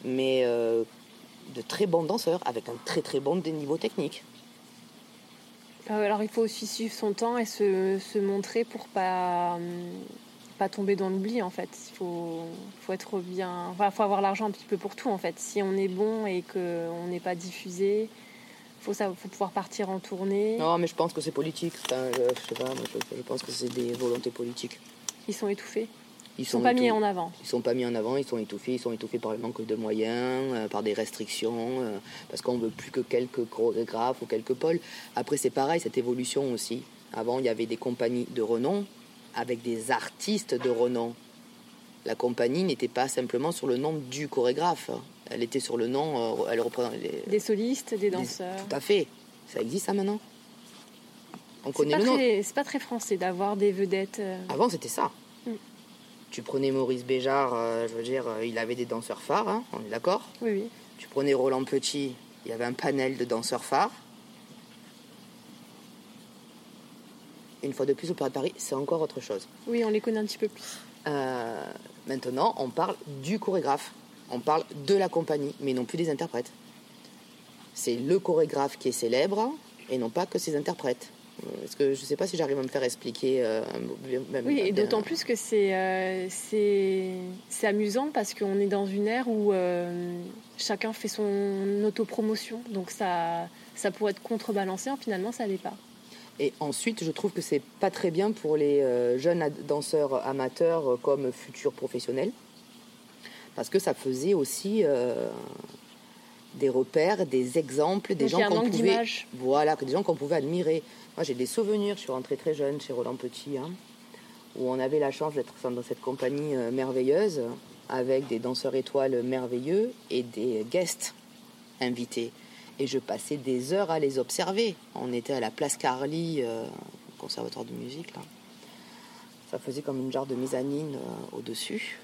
Mais de très bons danseurs avec un très très bon niveau technique. Euh, alors il faut aussi suivre son temps et se, montrer pour pas pas tomber dans l'oubli en fait. Il faut, faut être bien, enfin faut avoir l'argent un petit peu pour tout en fait. Si on est bon et qu'on n'est pas diffusé, faut ça, faut pouvoir partir en tournée. Non mais je pense que c'est politique. je, sais pas, je pense que c'est des volontés politiques. Ils sont étouffés. Ils sont, sont pas mis en avant. Ils sont pas mis en avant, ils sont étouffés, ils sont étouffés par le manque de moyens, euh, par des restrictions, euh, parce qu'on veut plus que quelques chorégraphes ou quelques pôles. Après c'est pareil, cette évolution aussi. Avant il y avait des compagnies de renom avec des artistes de renom. La compagnie n'était pas simplement sur le nom du chorégraphe, elle était sur le nom, euh, elle représente des solistes, des danseurs. tout à fait, ça existe ça maintenant? On connaît le nom. C'est pas très français d'avoir des vedettes. Avant c'était ça. Tu prenais Maurice Béjart, euh, je veux dire, euh, il avait des danseurs phares, hein, on est d'accord Oui, oui. Tu prenais Roland Petit, il y avait un panel de danseurs phares. Une fois de plus, au Opéra de Paris, c'est encore autre chose. Oui, on les connaît un petit peu plus. Euh, maintenant, on parle du chorégraphe. On parle de la compagnie, mais non plus des interprètes. C'est le chorégraphe qui est célèbre et non pas que ses interprètes. Parce que je ne sais pas si j'arrive à me faire expliquer. euh, même- Oui, et d'autant plus que c'est euh, c'est c'est amusant parce qu'on est dans une ère où euh, chacun fait son autopromotion. Donc ça, ça pourrait être contrebalancé, finalement ça l'est pas. Et ensuite, je trouve que c'est pas très bien pour les jeunes danseurs amateurs comme futurs professionnels, parce que ça faisait aussi des repères, des exemples, des Donc gens qu'on pouvait, voilà, que des gens qu'on pouvait admirer. Moi, j'ai des souvenirs. Je suis rentrée très jeune chez Roland Petit, hein, où on avait la chance d'être dans cette compagnie euh, merveilleuse avec des danseurs étoiles merveilleux et des guests invités. Et je passais des heures à les observer. On était à la place Carly, euh, conservatoire de musique, là. Ça faisait comme une jarre de mezzanine euh, au-dessus.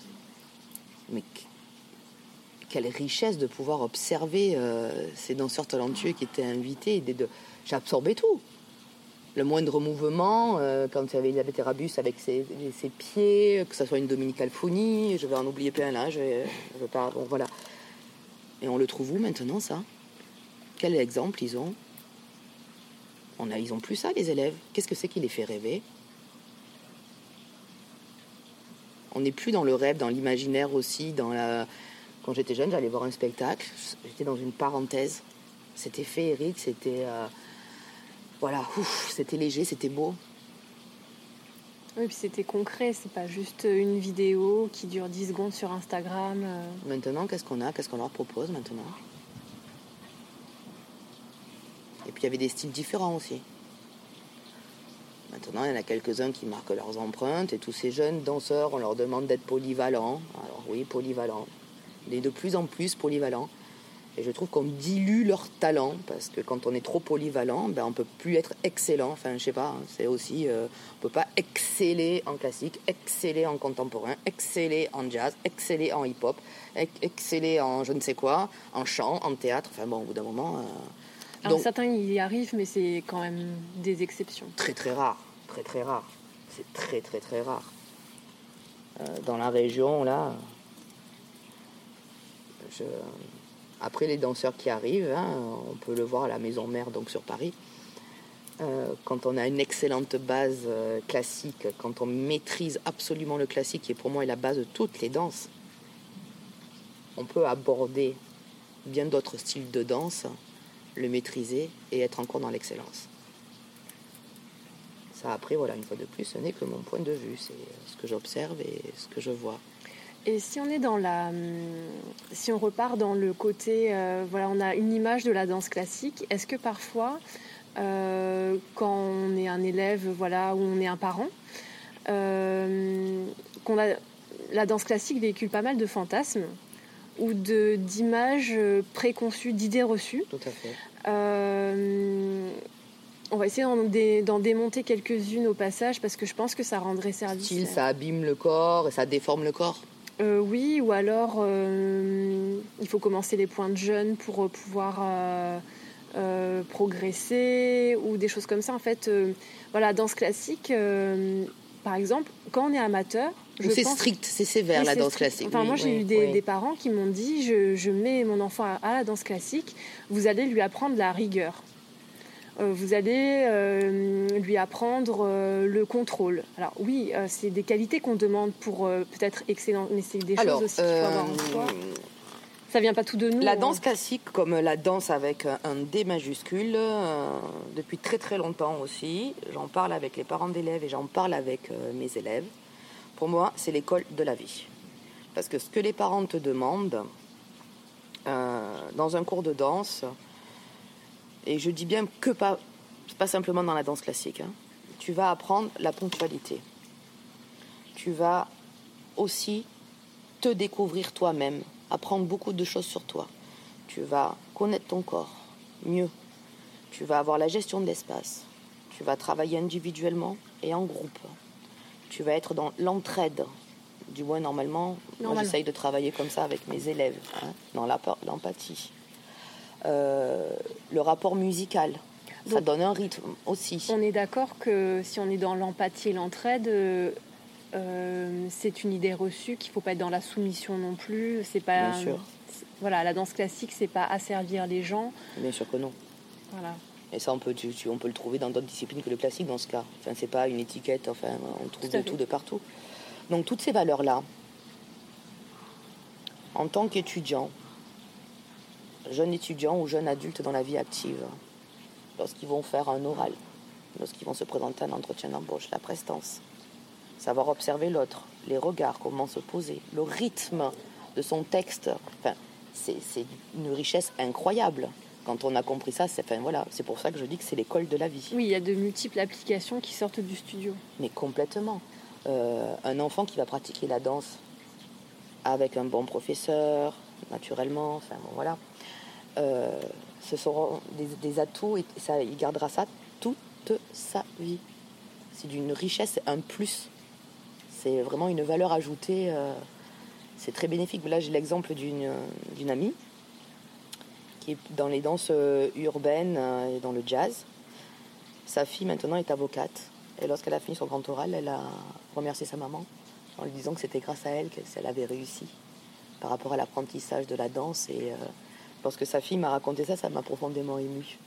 Mais qu- quelle richesse de pouvoir observer ces danseurs talentueux qui étaient invités. J'absorbais tout. Le moindre mouvement, euh, quand il y avait Elisabeth Erabus avec ses, pieds, que ce soit une Dominique Alfoni, je vais en oublier plein là, je je vais pas. Bon, voilà. Et on le trouve où maintenant, ça? Quel exemple ils ont? On a, Ils ont plus ça, les élèves. Qu'est-ce que c'est qui les fait rêver? On n'est plus dans le rêve, dans l'imaginaire aussi, dans la. Quand j'étais jeune, j'allais voir un spectacle, j'étais dans une parenthèse. C'était féerique, c'était. euh, Voilà, ouf, c'était léger, c'était beau. Oui, puis c'était concret, c'est pas juste une vidéo qui dure 10 secondes sur Instagram. euh. Maintenant, qu'est-ce qu'on a? Qu'est-ce qu'on leur propose maintenant? Et puis il y avait des styles différents aussi. Maintenant, il y en a quelques-uns qui marquent leurs empreintes et tous ces jeunes danseurs, on leur demande d'être polyvalents. Alors oui, polyvalents. Mais de plus en plus polyvalents. Et je trouve qu'on dilue leur talent parce que quand on est trop polyvalent, ben, on peut plus être excellent. Enfin, je sais pas, hein, c'est aussi, euh, on peut pas exceller en classique, exceller en contemporain, exceller en jazz, exceller en hip-hop, ex- exceller en je ne sais quoi, en chant, en théâtre. Enfin bon, au bout d'un moment, euh, Alors Donc- certains y arrivent, mais c'est quand même des exceptions. très très rare, très très rare. C'est très très très rare. Euh, dans la région, là, je- après les danseurs qui arrivent, hein, on peut le voir à la maison mère, donc sur Paris. Euh, quand on a une excellente base euh, classique, quand on maîtrise absolument le classique, qui pour moi est la base de toutes les danses, on peut aborder bien d'autres styles de danse, le maîtriser et être encore dans l'excellence. Ça, après, voilà, une fois de plus, ce n'est que mon point de vue. C'est ce que j'observe et ce que je vois. Et si on est dans la, hum, si on repart dans le côté, euh, voilà, on a une image de la danse classique. Est-ce que parfois, euh, quand on est un élève, voilà, ou on est un parent, euh, qu'on a la danse classique véhicule pas mal de fantasmes ou de d'images préconçues, d'idées reçues. Tout à fait. On va essayer d'en dé- d'en démonter quelques-unes au passage parce que je pense que ça rendrait service. Style, ça abîme le corps et ça déforme le corps. Euh, oui, ou alors euh, il faut commencer les points de jeûne pour euh, pouvoir euh, progresser ou des choses comme ça. En fait, voilà, danse classique, par exemple, quand on est amateur, c'est pense- strict, c'est sévère oui, la danse strict. classique. Enfin, Oui, moi, j'ai oui, eu des, parents qui m'ont dit je, je mets mon enfant à, à la danse classique, vous allez lui apprendre la rigueur. Euh, vous allez euh, lui apprendre euh, le contrôle. Alors oui, c'est des qualités qu'on demande pour peut-être excellent, mais c'est des Alors, choses aussi qu'il faut avoir en soi. Ça vient pas tout de nous. La hein. danse classique, comme la danse avec un D majuscule, euh, depuis très très longtemps aussi, j'en parle avec les parents d'élèves et j'en parle avec euh, mes élèves. Pour moi, c'est l'école de la vie. Parce que ce que les parents te demandent euh, dans un cours de danse, et je dis bien que pas, pas simplement dans la danse classique, hein, tu vas apprendre la ponctualité. Tu vas aussi te découvrir toi-même, apprendre beaucoup de choses sur toi. Tu vas connaître ton corps mieux. Tu vas avoir la gestion de l'espace. Tu vas travailler individuellement et en groupe. Tu vas être dans l'entraide. Du moins, normalement, moi j'essaye de travailler comme ça avec mes élèves, hein, dans l'empathie. Euh, le rapport musical, ça donne un rythme aussi. On est d'accord que si on est dans l'empathie et l'entraide, euh, euh, c'est une idée reçue qu'il faut pas être dans la soumission non plus. C'est pas. Bien sûr. Voilà, la danse classique, c'est pas asservir les gens. Bien sûr que non. Voilà. Et ça, on peut, on peut le trouver dans d'autres disciplines que le classique dans ce cas. Enfin, c'est pas une étiquette, enfin, on trouve de tout de partout. Donc, toutes ces valeurs-là, en tant qu'étudiant, jeune étudiant ou jeune adulte dans la vie active, lorsqu'ils vont faire un oral, lorsqu'ils vont se présenter à un entretien d'embauche, la prestance, savoir observer l'autre, les regards, comment se poser, le rythme de son texte, enfin, c'est une richesse incroyable quand on a compris ça, c'est enfin, voilà, pour ça que je dis que c'est l'école de la vie. Oui, il y a de multiples applications qui sortent du studio. Mais complètement. Euh, un enfant qui va pratiquer la danse avec un bon professeur, naturellement, enfin voilà, euh, ce seront des, atouts et ça, il gardera ça toute sa vie. C'est d'une richesse, un plus. C'est vraiment une valeur ajoutée. Euh, c'est très bénéfique. Là, j'ai l'exemple d'une amie dans les danses euh, urbaines et dans le jazz. Sa fille maintenant est avocate. Et lorsqu'elle a fini son grand oral, elle a remercié sa maman en lui disant que c'était grâce à elle qu'elle avait réussi par rapport à l'apprentissage de la danse. Lorsque sa fille m'a raconté ça, ça m'a profondément émue.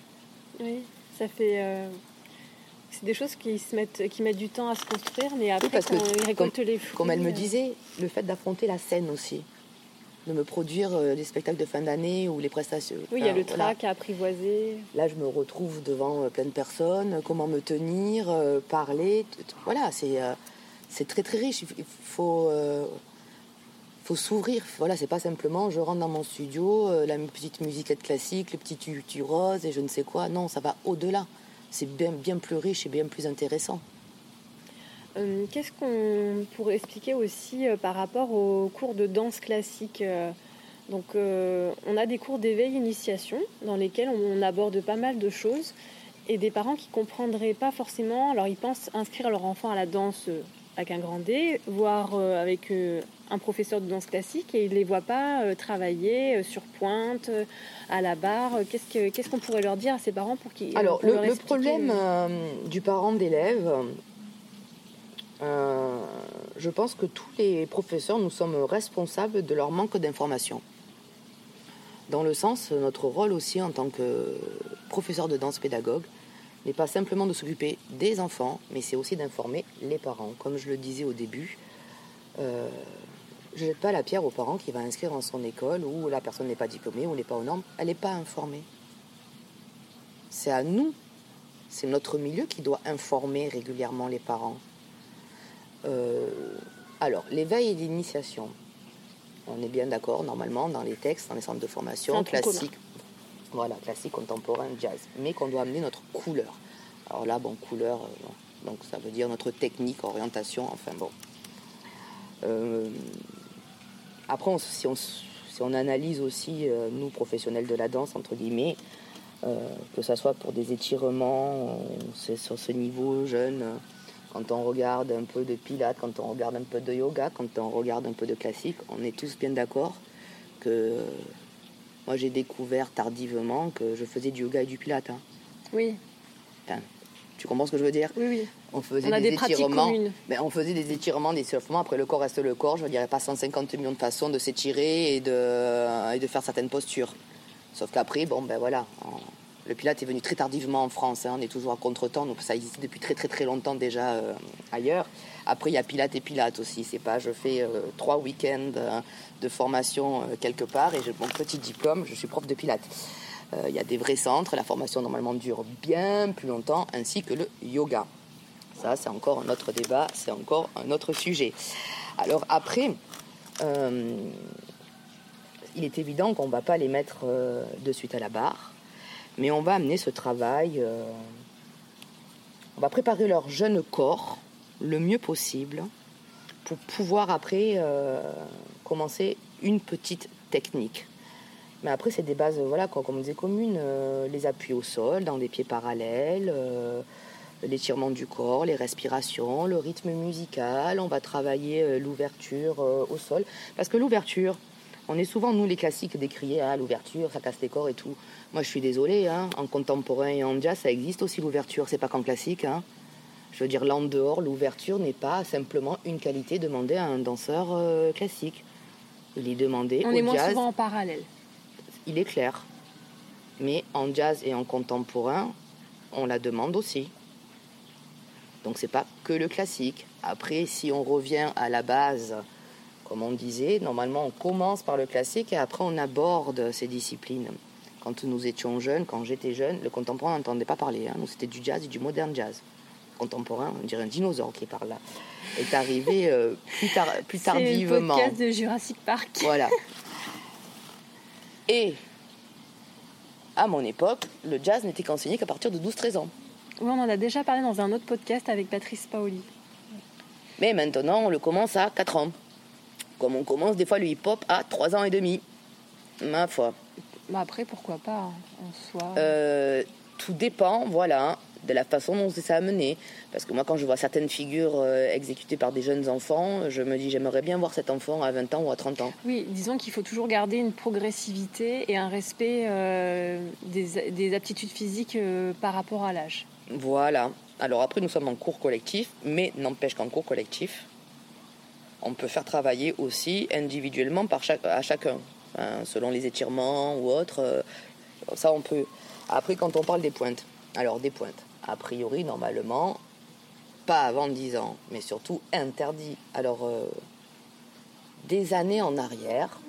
Oui, ça fait. C'est des choses qui, se mettent, qui mettent du temps à se construire, mais après, parce quand que, récolte les fruits. Comme elle me disait, le fait d'affronter la scène aussi de me produire euh, les spectacles de fin d'année ou les prestations. Oui, il y a le trac à apprivoiser. Là, je me retrouve devant euh, plein de personnes, comment me tenir, euh, parler. Voilà, c'est c'est très très riche. Il faut, faut s'ouvrir. Voilà, c'est pas simplement je rentre dans mon studio, la petite musiquette classique, le petit tu, rose et je ne sais quoi. Non, ça va au-delà. C'est bien, bien plus riche et bien plus intéressant. Euh, qu'est-ce qu'on pourrait expliquer aussi euh, par rapport aux cours de danse classique euh, Donc, on a des cours d'éveil initiation dans lesquels on, aborde pas mal de choses et des parents qui comprendraient pas forcément. Alors, ils pensent inscrire leur enfant à la danse avec un grand D, voire avec un professeur de danse classique et ils les voient pas travailler sur pointe, à la barre. Qu'est-ce qu'on pourrait leur dire à ces parents pour qu'ils Alors, le, le problème du parent d'élève euh, je pense que tous les professeurs, nous sommes responsables de leur manque d'information. Dans le sens, notre rôle aussi en tant que professeur de danse pédagogue n'est pas simplement de s'occuper des enfants, mais c'est aussi d'informer les parents. Comme je le disais au début, euh, je ne jette pas la pierre aux parents qui va inscrire en son école où la personne n'est pas diplômée ou n'est pas aux normes, elle n'est pas informée. C'est à nous, c'est notre milieu qui doit informer régulièrement les parents. Euh, alors, l'éveil et l'initiation. On est bien d'accord, normalement, dans les textes, dans les centres de formation, classique. Voilà, classique, contemporain, jazz. Mais qu'on doit amener notre couleur. Alors là, bon, couleur, euh, donc ça veut dire notre technique, orientation, enfin bon. Euh, après, si, on, si, on, analyse aussi, nous, professionnels de la danse, entre guillemets, que ce soit pour des étirements, c'est sur ce niveau jeune quand on regarde un peu de pilates, quand on regarde un peu de yoga, quand on regarde un peu de classique, on est tous bien d'accord que moi j'ai découvert tardivement que je faisais du yoga et du pilates. Hein. Oui. Tu comprends ce que je veux dire Oui, oui. On faisait des, étirements. Mais on faisait des étirements, des étirements. Après, le corps reste le corps. Je ne dirais pas 150 millions de façons de s'étirer et de, et de faire certaines postures. Sauf qu'après, bon, ben voilà, le Pilate est venu très tardivement en France, hein. on est toujours à contre-temps, donc ça existe depuis très très très longtemps déjà euh, ailleurs. Après, il y a Pilate et Pilate aussi, c'est pas je fais euh, trois week-ends euh, de formation quelque part et j'ai mon petit diplôme, je suis prof de Pilate. Il y a des vrais centres, la formation normalement dure bien plus longtemps, ainsi que le yoga. Ça, c'est encore un autre débat, c'est encore un autre sujet. Alors après, il est évident qu'on ne va pas les mettre de suite à la barre mais on va amener ce travail, euh, on va préparer leur jeune corps le mieux possible pour pouvoir après euh, commencer une petite technique. Mais après, c'est des bases, voilà, comme on disait, communes. Euh, les appuis au sol, dans des pieds parallèles, l'étirement du corps, les respirations, le rythme musical. On va travailler l'ouverture au sol. Parce que l'ouverture, on est souvent, nous les classiques, décriés à l'ouverture, ça casse les corps et tout. Moi, je suis désolée, hein, en contemporain et en jazz, ça existe aussi l'ouverture, c'est pas qu'en classique. Hein. Je veux dire, là en dehors, l'ouverture n'est pas simplement une qualité demandée à un danseur euh, classique. Il est demandé On est moins souvent en parallèle. Il est clair. Mais en jazz et en contemporain, on la demande aussi. Donc c'est pas que le classique. Après, si on revient à la base, comme on disait, normalement on commence par le classique et après on aborde ces disciplines. Quand nous étions jeunes, quand j'étais jeune, le contemporain n'entendait pas parler. Hein. Nous c'était du jazz et du modern jazz. Contemporain, on dirait un dinosaure qui parle là, est arrivé euh, plus, tard, plus tardivement. C'est le podcast de Jurassic Park. Voilà. Et à mon époque, le jazz n'était qu'enseigné qu'à partir de 12-13 ans. Oui, on en a déjà parlé dans un autre podcast avec Patrice Paoli. Mais maintenant, on le commence à 4 ans. Comme on commence des fois le hip-hop à 3 ans et demi. Ma foi. Bah après, pourquoi pas, hein, en soi. Euh, tout dépend, voilà, de la façon dont c'est amené. Parce que moi, quand je vois certaines figures euh, exécutées par des jeunes enfants, je me dis, j'aimerais bien voir cet enfant à 20 ans ou à 30 ans. Oui, disons qu'il faut toujours garder une progressivité et un respect euh, des, des, aptitudes physiques par rapport à l'âge. Voilà. Alors après, nous sommes en cours collectif, mais n'empêche qu'en cours collectif, on peut faire travailler aussi individuellement par chaque, à chacun, selon les étirements ou autres. Euh, ça, on peut. Après, quand on parle des pointes, alors des pointes, a priori, normalement, pas avant 10 ans, mais surtout interdit. Alors, euh, des années en arrière,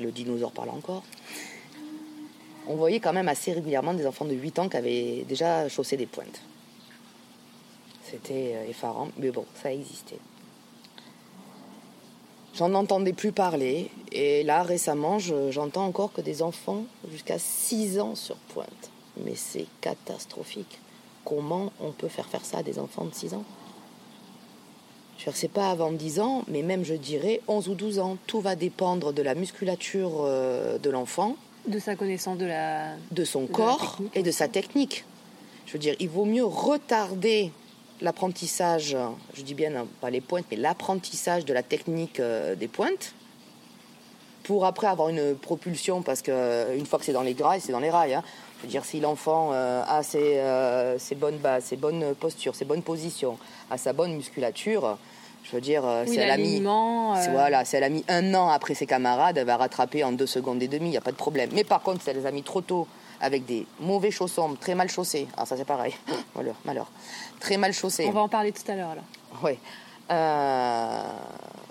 le dinosaure parle encore, on voyait quand même assez régulièrement des enfants de 8 ans qui avaient déjà chaussé des pointes. C'était euh, effarant, mais bon, ça existait. J'en entendais plus parler, et là récemment, j'entends encore que des enfants jusqu'à 6 ans sur pointe. Mais c'est catastrophique. Comment on peut faire faire ça à des enfants de 6 ans je ne sais pas avant 10 ans, mais même je dirais 11 ou 12 ans. Tout va dépendre de la musculature euh, de l'enfant, de sa connaissance de la de son corps et de sa technique. Je veux dire, il vaut mieux retarder l'apprentissage, je dis bien pas les pointes, mais l'apprentissage de la technique euh, des pointes pour après avoir une propulsion parce que euh, une fois que c'est dans les rails, c'est dans les rails. Hein. Je veux dire, si l'enfant euh, a ses, ses, bonnes bases, ses bonnes postures, ses bonnes positions, a sa bonne musculature, je veux dire, euh, si, elle a mis, euh. voilà, si elle a mis un an après ses camarades, elle va rattraper en deux secondes et demie, il n'y a pas de problème. Mais par contre, si elle les a mis trop tôt, avec des mauvais chaussons, très mal chaussés, alors ça c'est pareil, malheur, malheur, très mal chaussés. On va en parler tout à l'heure là. Oui. Euh,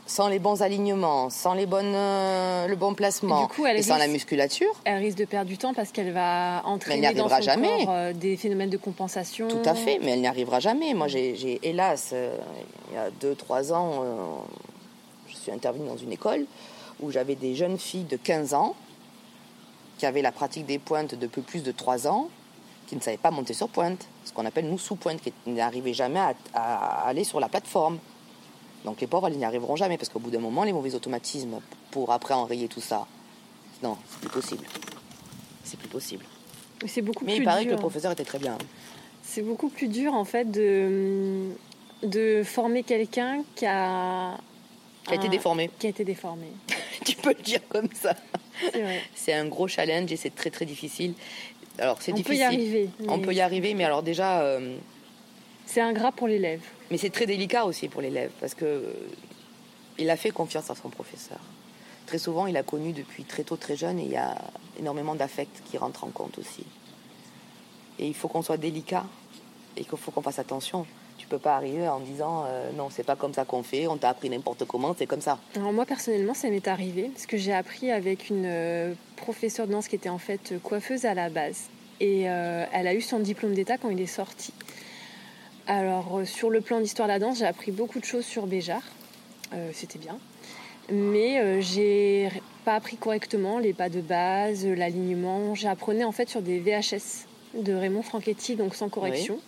sans les bons alignements, sans les bonnes, euh, le bon placement, et, sans la musculature. Elle risque de perdre du temps parce qu'elle va entraîner dans son jamais. corps euh, des phénomènes de compensation. Tout à fait, mais elle n'y arrivera jamais. Moi, j'ai hélas, euh, il y a 2-3 ans, je suis intervenue dans une école où j'avais des jeunes filles de 15 ans qui avaient la pratique des pointes depuis plus de 3 ans, qui ne savaient pas monter sur pointe, ce qu'on appelle nous sous pointe, qui n'arrivaient jamais à aller sur la plateforme. Donc les pauvres, elles n'y arriveront jamais parce qu'au bout d'un moment, les mauvais automatismes pour après enrayer tout ça, non, c'est plus possible. C'est plus possible. C'est beaucoup Mais il paraît que le professeur était très bien. C'est beaucoup plus dur en fait de, de former quelqu'un qui a qui a été déformé. Qui a été déformé. tu peux le dire comme ça. C'est un gros challenge et c'est très très difficile. Alors c'est difficile. On peut y arriver. On peut y arriver, mais alors déjà. Euh, c'est ingrat pour l'élève. Mais c'est très délicat aussi pour l'élève parce que euh, il a fait confiance à son professeur. Très souvent, il a connu depuis très tôt, très jeune, et il y a énormément d'affects qui rentrent en compte aussi. Et il faut qu'on soit délicat et qu'il faut qu'on fasse attention. Tu peux pas arriver en disant euh, non, c'est pas comme ça qu'on fait, on t'a appris n'importe comment, c'est comme ça. Alors moi personnellement, ça m'est arrivé parce que j'ai appris avec une euh, professeure de danse qui était en fait coiffeuse à la base et elle a eu son diplôme d'état quand il est sorti. Alors, euh, sur le plan d'histoire de la danse, j'ai appris beaucoup de choses sur Béjar. Euh, c'était bien. Mais euh, j'ai pas appris correctement les pas de base, l'alignement. J'apprenais en fait sur des VHS de Raymond Franchetti, donc sans correction.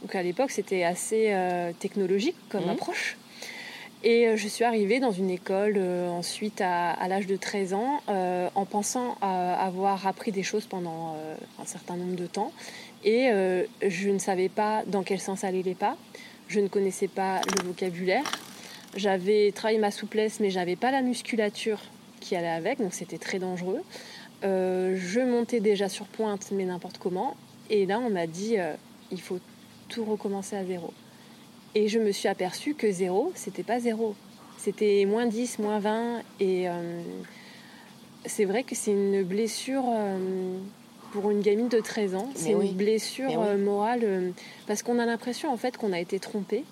Donc à l'époque, c'était assez technologique comme mhm. approche. Et je suis arrivée dans une école ensuite à, l'âge de 13 ans en pensant avoir appris des choses pendant un certain nombre de temps et euh, je ne savais pas dans quel sens allaient les pas. Je ne connaissais pas le vocabulaire. J'avais travaillé ma souplesse, mais j'avais pas la musculature qui allait avec, donc c'était très dangereux. Euh, je montais déjà sur pointe, mais n'importe comment. Et là, on m'a dit, euh, il faut tout recommencer à zéro. Et je me suis aperçue que zéro, c'était pas zéro. C'était moins 10, moins 20. Et c'est vrai que c'est une blessure pour une gamine de 13 ans. C'est oui. une blessure oui. euh, morale euh, parce qu'on a l'impression en fait qu'on a été trompé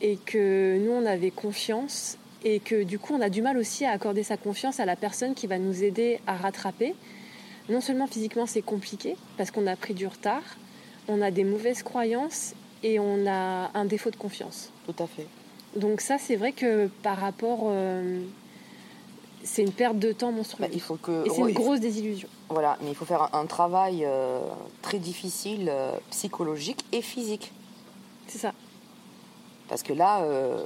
et que nous on avait confiance et que du coup on a du mal aussi à accorder sa confiance à la personne qui va nous aider à rattraper. Non seulement physiquement c'est compliqué parce qu'on a pris du retard, on a des mauvaises croyances et on a un défaut de confiance. Tout à fait. Donc ça c'est vrai que par rapport... euh, c'est une perte de temps Bah, monstrueuse. il faut que. Et c'est une grosse désillusion. Voilà, mais il faut faire un, travail euh, très difficile, euh, psychologique et physique. C'est ça. Parce que là, euh,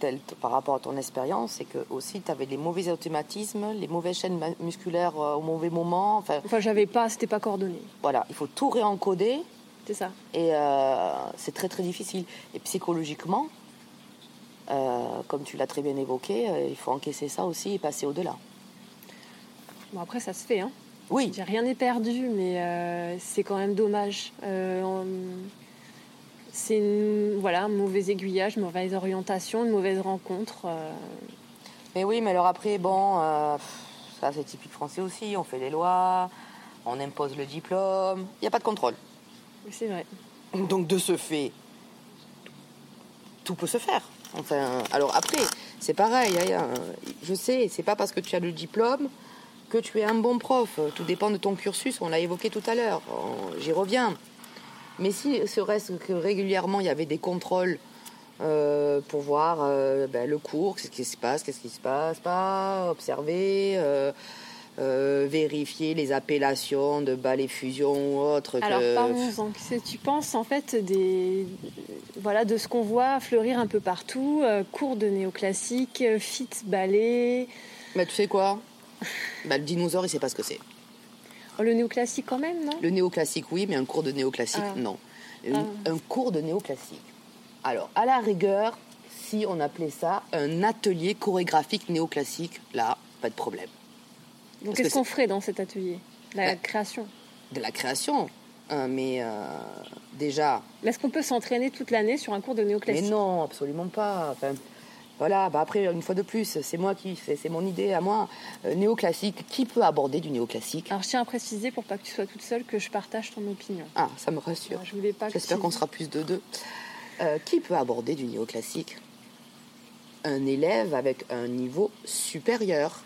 tel- par rapport à ton expérience, c'est que aussi tu avais les mauvais automatismes, les mauvaises chaînes musculaires au mauvais moment. Enfin, Enfin, j'avais pas, c'était pas coordonné. voilà, il faut tout réencoder C'est ça. et c'est très très difficile. Et psychologiquement, euh, comme tu l'as très bien évoqué, euh, il faut encaisser ça aussi et passer au-delà. Bon, après, ça se fait. Hein. Oui, Rien n'est perdu, mais euh, c'est quand même dommage. On- C'est une, voilà, un mauvais aiguillage, une mauvaise orientation, une mauvaise rencontre. mais oui, mais alors après, bon, ça c'est typique français aussi, on fait les lois, on impose le diplôme, il n'y a pas de contrôle. C'est vrai. Donc de ce fait, tout peut se faire. Enfin, alors après, c'est pareil. hein, hein, je sais, c'est pas parce que tu as le diplôme que tu es un bon prof. Tout dépend de ton cursus. On l'a évoqué tout à l'heure. J'y reviens. Mais si serait-ce que régulièrement il y avait des contrôles euh, pour voir euh, ben, le cours, qu'est-ce qui se passe, qu'est-ce qui se passe pas, observer. euh, euh, vérifier les appellations de balai fusion ou autre. Alors, parlons-en. Que tu penses, en fait, des, voilà, de ce qu'on voit fleurir un peu partout euh, cours de néoclassique, euh, fit ballet? Bah, tu sais quoi? Bah, Le dinosaure, il sait pas ce que c'est. Oh, le néoclassique, quand même, non? Le néoclassique, oui, mais un cours de néoclassique, Ah. non. Un, Ah. un cours de néoclassique. Alors, à la rigueur, si on appelait ça un atelier chorégraphique néoclassique, là, pas de problème. Donc, qu'est-ce qu'on ferait dans cet atelier? La Bah, création. De la création. hein, mais euh, déjà, Mais est-ce qu'on peut s'entraîner toute l'année sur un cours de mais néoclassique non, absolument pas. Enfin, voilà, bah après, une fois de plus, c'est moi qui, c'est c'est mon idée à moi. Euh, néoclassique, qui peut aborder du néoclassique? Alors, je tiens à préciser, pour pas que tu sois toute seule, que je partage ton opinion. Ah, ça me rassure. Je voulais pas que J'espère tu- qu'on sera plus de deux. Euh, qui peut aborder du néoclassique? Un élève avec un niveau supérieur,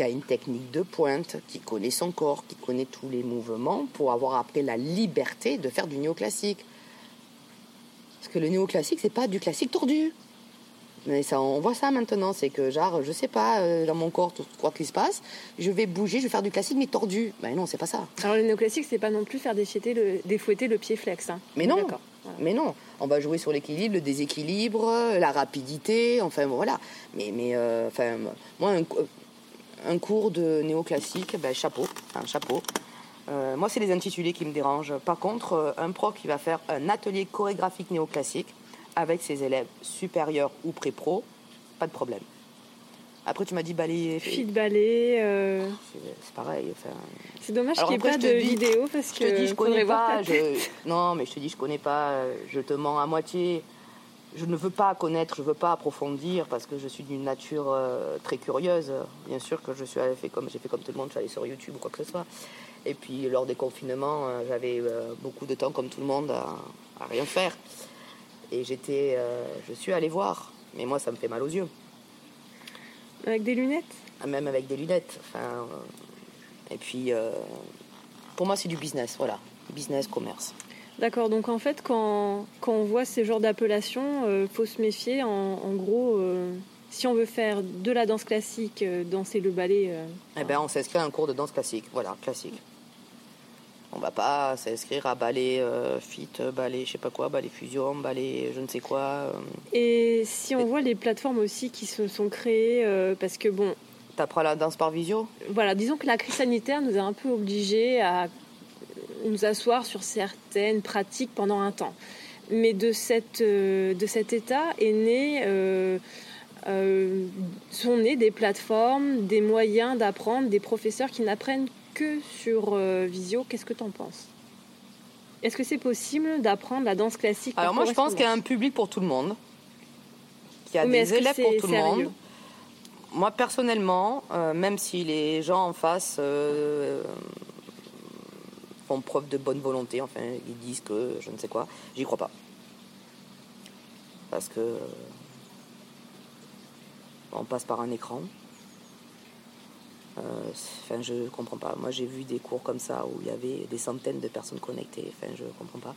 qui a une technique de pointe, qui connaît son corps, qui connaît tous les mouvements, pour avoir après la liberté de faire du néoclassique. Parce que le néoclassique, c'est pas du classique tordu. Mais ça, on voit ça maintenant, c'est que genre, je sais pas, euh, dans mon corps, tout quoi qu'il se passe, je vais bouger, je vais faire du classique, mais tordu. Ben non, c'est pas ça. Alors, le néoclassique, c'est pas non plus faire défouetter le, défouetter le pied flex. hein. Mais non. Voilà. Mais non, on va jouer sur l'équilibre, le déséquilibre, la rapidité, enfin voilà. Mais, mais euh, enfin, moi, un, un cours de néoclassique, ben, chapeau, un chapeau. Euh, moi, c'est les intitulés qui me dérangent. Par contre, euh, un prof qui va faire un atelier chorégraphique néoclassique avec ses élèves supérieurs ou pré-pro, pas de problème. Après, tu m'as dit ballet, Fit ballet. euh, c'est pareil. Enfin, C'est dommage qu'il n'y ait pas je de dis- vidéo parce je que te dis, je connais pas. je- Non, mais je te dis, je connais pas. euh, Je te mens à moitié. Je ne veux pas connaître, je veux pas approfondir parce que je suis d'une nature euh, très curieuse. Bien sûr que je suis allée fait comme j'ai fait comme tout le monde, je suis allée sur YouTube ou quoi que ce soit. Et puis lors des confinements, euh, j'avais euh, beaucoup de temps comme tout le monde à, à rien faire. Et j'étais, je suis allée voir. Mais moi, ça me fait mal aux yeux, Avec des lunettes? Même avec des lunettes. Enfin, et puis, pour moi, c'est du business, voilà, business, commerce. D'accord, donc en fait, quand, quand on voit ces genres d'appellations, il faut se méfier. En, en gros, euh, si on veut faire de la danse classique, euh, danser le ballet, euh, Eh ben, on s'inscrit à un cours de danse classique. Voilà, classique. On va pas s'inscrire à ballet euh, fit, ballet je sais pas quoi, ballet fusion, ballet je ne sais quoi. euh. Et si on voit les plateformes aussi qui se sont créées, euh, parce que bon, T'apprends la danse par visio? voilà, disons que la crise sanitaire nous a un peu obligés à nous asseoir sur certaines pratiques pendant un temps. Mais de, cette, euh, de cet état est né, euh, euh, sont nées des plateformes, des moyens d'apprendre, des professeurs qui n'apprennent que sur euh, visio. Qu'est-ce que tu en penses? Est-ce que c'est possible d'apprendre la danse classique Alors moi je pense qu'il y a un public pour tout le monde. Qu'il y a mais des élèves pour tout le sérieux? Monde. Moi personnellement, euh, même si les gens en face euh, font preuve de bonne volonté, enfin, ils disent que je ne sais quoi. J'y crois pas. Parce que. On passe par un écran. Euh, enfin, je comprends pas. Moi, j'ai vu des cours comme ça où il y avait des centaines de personnes connectées. Enfin, je comprends pas.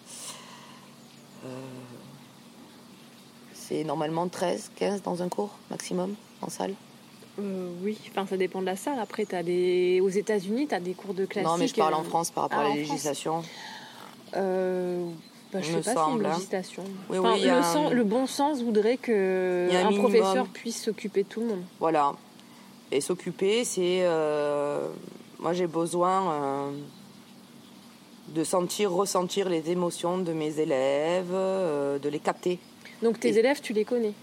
Euh, c'est normalement 13, 15 dans un cours maximum en salle euh, oui, enfin ça dépend de la salle. Après, as des... aux États-Unis, tu as des cours de classique. Non, mais je parle en France par rapport ah, à la législation. Euh, bah, je sais pas si une hein. législation. Oui, oui, le, le, bon sens voudrait que un, professeur puisse s'occuper de tout le monde. Voilà. Et s'occuper, c'est. Euh, moi, j'ai besoin euh, de sentir, ressentir les émotions de mes élèves, euh, de les capter. Donc, tes élèves, tu les connais?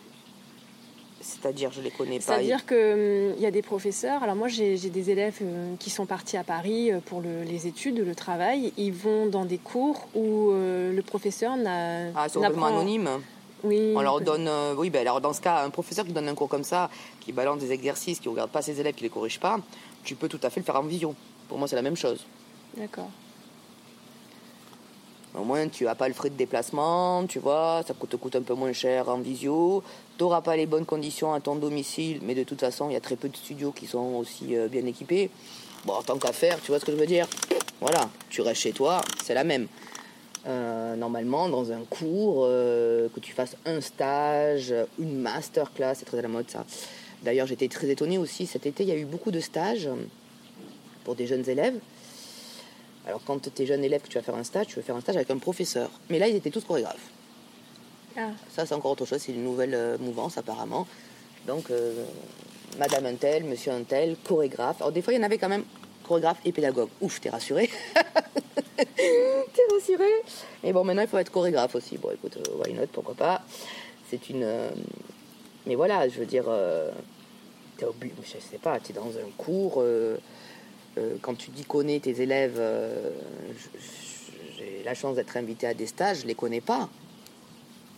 C'est-à-dire, je les connais pas. C'est-à-dire qu'il hum, y a des professeurs. Alors, moi, j'ai des élèves qui sont partis à Paris pour les études, le travail. Ils vont dans des cours où le professeur n'a. Ah, c'est complètement anonyme. Oui. On leur donne, euh, oui, ben alors dans ce cas, un professeur qui donne un cours comme ça, qui balance des exercices, qui ne regarde pas ses élèves, qui ne les corrige pas, tu peux tout à fait le faire en vision. Pour moi, c'est la même chose. D'accord. Au moins, tu n'as pas le frais de déplacement, tu vois, ça te coûte un peu moins cher en visio. Tu n'auras pas les bonnes conditions à ton domicile, mais de toute façon, il y a très peu de studios qui sont aussi euh, bien équipés. Bon, tant qu'à faire, tu vois ce que je veux dire? Voilà, tu restes chez toi, c'est la même. Euh, normalement dans un cours, euh, que tu fasses un stage, une masterclass, c'est très à la mode ça. D'ailleurs, j'étais très étonnée aussi, cet été, il y a eu beaucoup de stages pour des jeunes élèves. Alors, quand tu es jeune élève que tu vas faire un stage, tu veux faire un stage avec un professeur. Mais là, ils étaient tous chorégraphes. Ah. Ça, c'est encore autre chose, c'est une nouvelle euh, mouvance apparemment. Donc, Madame un tel, Monsieur un tel, chorégraphe. Alors, des fois, il y en avait quand même chorégraphe et pédagogue. Ouf, t'es rassuré T'es rassuré Mais bon, maintenant, il faut être chorégraphe aussi. Bon, écoute, euh, why not, pourquoi pas. C'est une... Euh, mais voilà, je veux dire... Euh, t'es je sais pas, tu es dans un cours... quand tu dis connais tes élèves, j'ai la chance d'être invité à des stages, je les connais pas.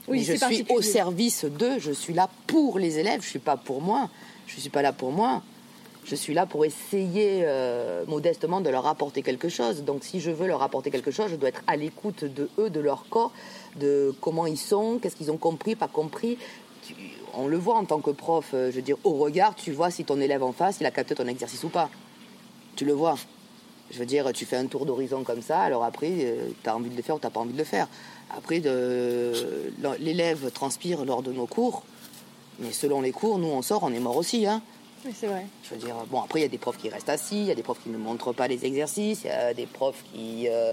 Oui, je suis au service d'eux, je suis là pour les élèves, je suis pas pour moi. Je suis pas là pour moi je suis là pour essayer euh, modestement de leur apporter quelque chose. Donc si je veux leur apporter quelque chose, je dois être à l'écoute de eux, de leur corps, de comment ils sont, qu'est-ce qu'ils ont compris, pas compris. on le voit en tant que prof, euh, je veux dire, au regard, tu vois si ton élève en face, il a capté ton exercice ou pas. Tu le vois. Je veux dire, tu fais un tour d'horizon comme ça, alors après, euh, tu as envie de le faire ou tu n'as pas envie de le faire. Après, l'élève transpire lors de nos cours, mais selon les cours, nous, on sort, on est mort aussi. Hein. Oui, c'est vrai. Je veux dire, bon, après, il y a des profs qui restent assis, il y a des profs qui ne montrent pas les exercices, il y a des profs qui, euh,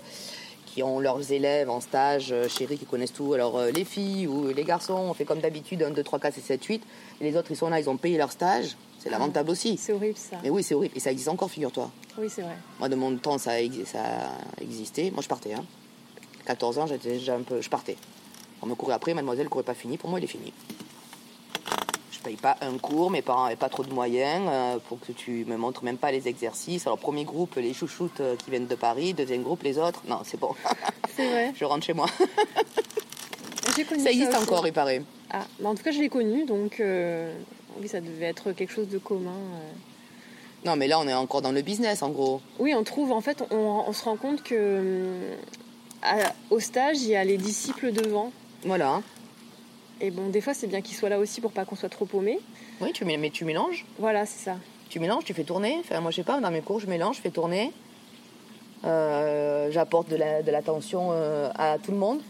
qui ont leurs élèves en stage, euh, chérie, qui connaissent tout. Alors, euh, les filles ou les garçons, on fait comme d'habitude 1, 2, 3, 4, 7, 8. Et les autres, ils sont là, ils ont payé leur stage. C'est lamentable aussi. C'est horrible, ça. Mais oui, c'est horrible. Et ça existe encore, figure-toi. Oui, c'est vrai. Moi, de mon temps, ça a, ça a existé. Moi, je partais. Hein. 14 ans, j'étais déjà un peu. Je partais. On me courait après, mademoiselle ne courait pas fini. Pour moi, il est fini je paye pas un cours, mes parents n'avaient pas trop de moyens euh, pour que tu me montres même pas les exercices. Alors premier groupe, les chouchoutes euh, qui viennent de Paris, deuxième groupe, les autres. Non, c'est bon. C'est vrai. je rentre chez moi. connu ça existe encore, il paraît. Ah, en tout cas, je l'ai connu, donc euh, oui, ça devait être quelque chose de commun. Non, mais là, on est encore dans le business, en gros. Oui, on trouve, en fait, on, se rend compte que au stage, il y a les disciples devant. Voilà. Et bon, des fois, c'est bien qu'il soit là aussi pour pas qu'on soit trop paumé. Oui, tu, mais tu mélanges Voilà, c'est ça. Tu mélanges, tu fais tourner. Enfin, moi, je sais pas, dans mes cours, je mélange, je fais tourner. Euh, j'apporte de l'attention euh, à tout le monde.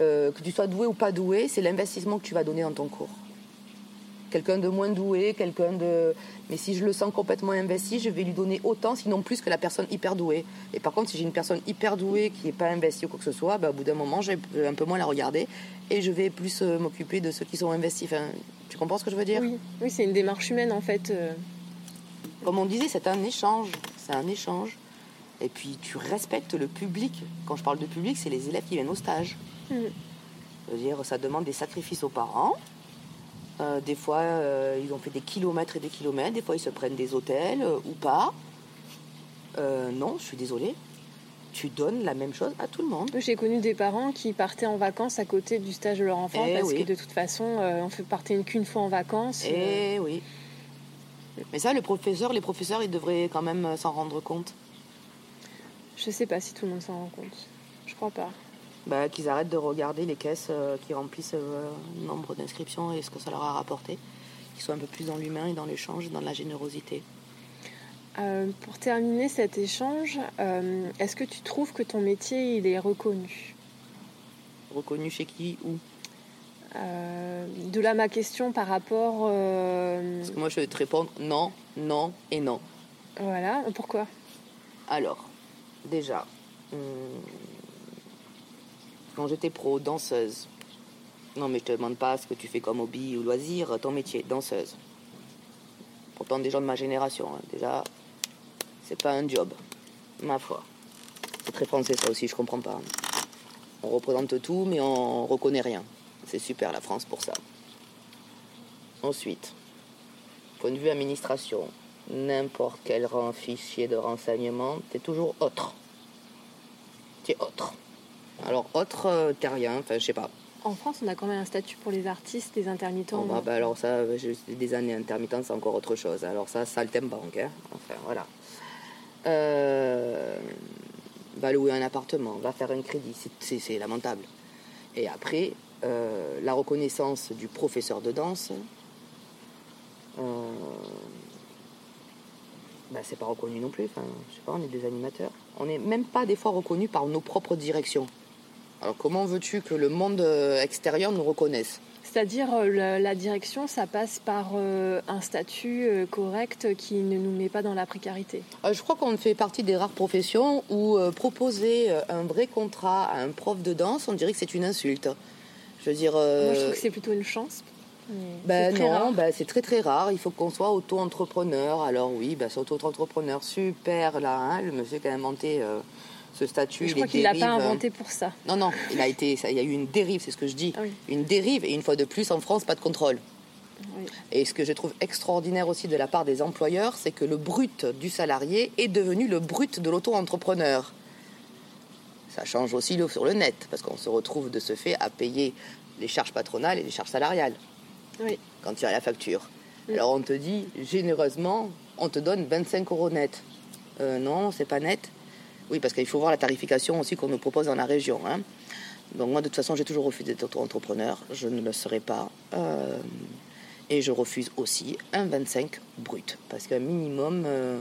Euh, que tu sois doué ou pas doué, c'est l'investissement que tu vas donner dans ton cours quelqu'un de moins doué, quelqu'un de... Mais si je le sens complètement investi, je vais lui donner autant, sinon plus que la personne hyper douée. Et par contre, si j'ai une personne hyper douée qui n'est pas investie ou quoi que ce soit, bah, au bout d'un moment, je vais un peu moins la regarder et je vais plus euh, m'occuper de ceux qui sont investis. Enfin, tu comprends ce que je veux dire? Oui, oui c'est une démarche humaine en fait. Euh. Comme on disait, c'est un échange. C'est un échange. Et puis tu respectes le public. Quand je parle de public, c'est les élèves qui viennent au stage. Mmh. Je veux dire, ça demande des sacrifices aux parents. Euh, des fois, euh, ils ont fait des kilomètres et des kilomètres. Des fois, ils se prennent des hôtels euh, ou pas. non, je suis désolée. Tu donnes la même chose à tout le monde. J'ai connu des parents qui partaient en vacances à côté du stage de leur enfant eh parce que de toute façon, on fait partir qu'une fois en vacances. Eh oui. Mais ça, le professeur, les professeurs, ils devraient quand même s'en rendre compte. Je sais pas si tout le monde s'en rend compte. Je crois pas. Bah, qu'ils arrêtent de regarder les caisses euh, qui remplissent euh, le nombre d'inscriptions et ce que ça leur a rapporté. Qu'ils soient un peu plus dans l'humain et dans l'échange dans la générosité. Euh, pour terminer cet échange, euh, est-ce que tu trouves que ton métier il est reconnu? Reconnu chez qui Où Euh, De là ma question par rapport. Parce que moi, je vais te répondre non, non et non. voilà, pourquoi? Alors, déjà, hum, quand j'étais pro, danseuse, non mais je te demande pas ce que tu fais comme hobby ou loisir, ton métier, danseuse. Pourtant des gens de ma génération, hein, déjà, c'est pas un job, ma foi. C'est très français ça aussi, je comprends pas. On représente tout, mais on reconnaît rien. C'est super la France pour ça. Ensuite, point de vue administration, n'importe quel rang fichier de renseignement, t'es toujours autre. T'es autre. Alors autre, euh, t'es rien, enfin je sais pas. En France, on a quand même un statut pour les artistes, les intermittents. Bon, bah, bah, alors ça, euh, des années intermittentes, c'est encore autre chose. Alors ça, saltimbanque, hein. Enfin voilà. Euh, va louer un appartement, va faire un crédit, c'est- lamentable. Et après, euh, la reconnaissance du professeur de danse, euh, bah, c'est pas reconnu non plus. Enfin, je sais pas, on est des animateurs. On n'est même pas des fois reconnus par nos propres directions. Alors comment veux-tu que le monde euh, extérieur nous reconnaisse? C'est-à-dire, euh, la, direction, ça passe par euh, un statut correct qui ne nous met pas dans la précarité? Je crois qu'on fait partie des rares professions où proposer un vrai contrat à un prof de danse, on dirait que c'est une insulte. Je veux dire. Moi, je trouve que c'est plutôt une chance. ben non, ben c'est très très rare. Il faut qu'on soit auto-entrepreneur. Alors oui, ben, c'est auto-entrepreneur, super là. hein, le monsieur qui a inventé euh, ce statut. Mais je crois qu'il l'a pas euh, inventé pour ça. Non, non, il a été, ça, il y a eu une dérive, c'est ce que je dis. Ah oui. Une dérive, et une fois de plus, en France, pas de contrôle. Oui. Et ce que je trouve extraordinaire aussi de la part des employeurs, c'est que le brut du salarié est devenu le brut de l'auto-entrepreneur. Ça change aussi le- sur le net, parce qu'on se retrouve de ce fait à payer les charges patronales et les charges salariales Oui. quand tu as la facture. Oui. Alors on te dit généreusement, on te donne 25 euros net. Euh, non, c'est pas net. Oui, parce qu'il faut voir la tarification aussi qu'on nous propose dans la région. hein. Donc moi, de toute façon, j'ai toujours refusé d'être auto-entrepreneur. Je ne le serai pas. Euh, et je refuse aussi un 25 brut. Parce qu'un minimum, euh,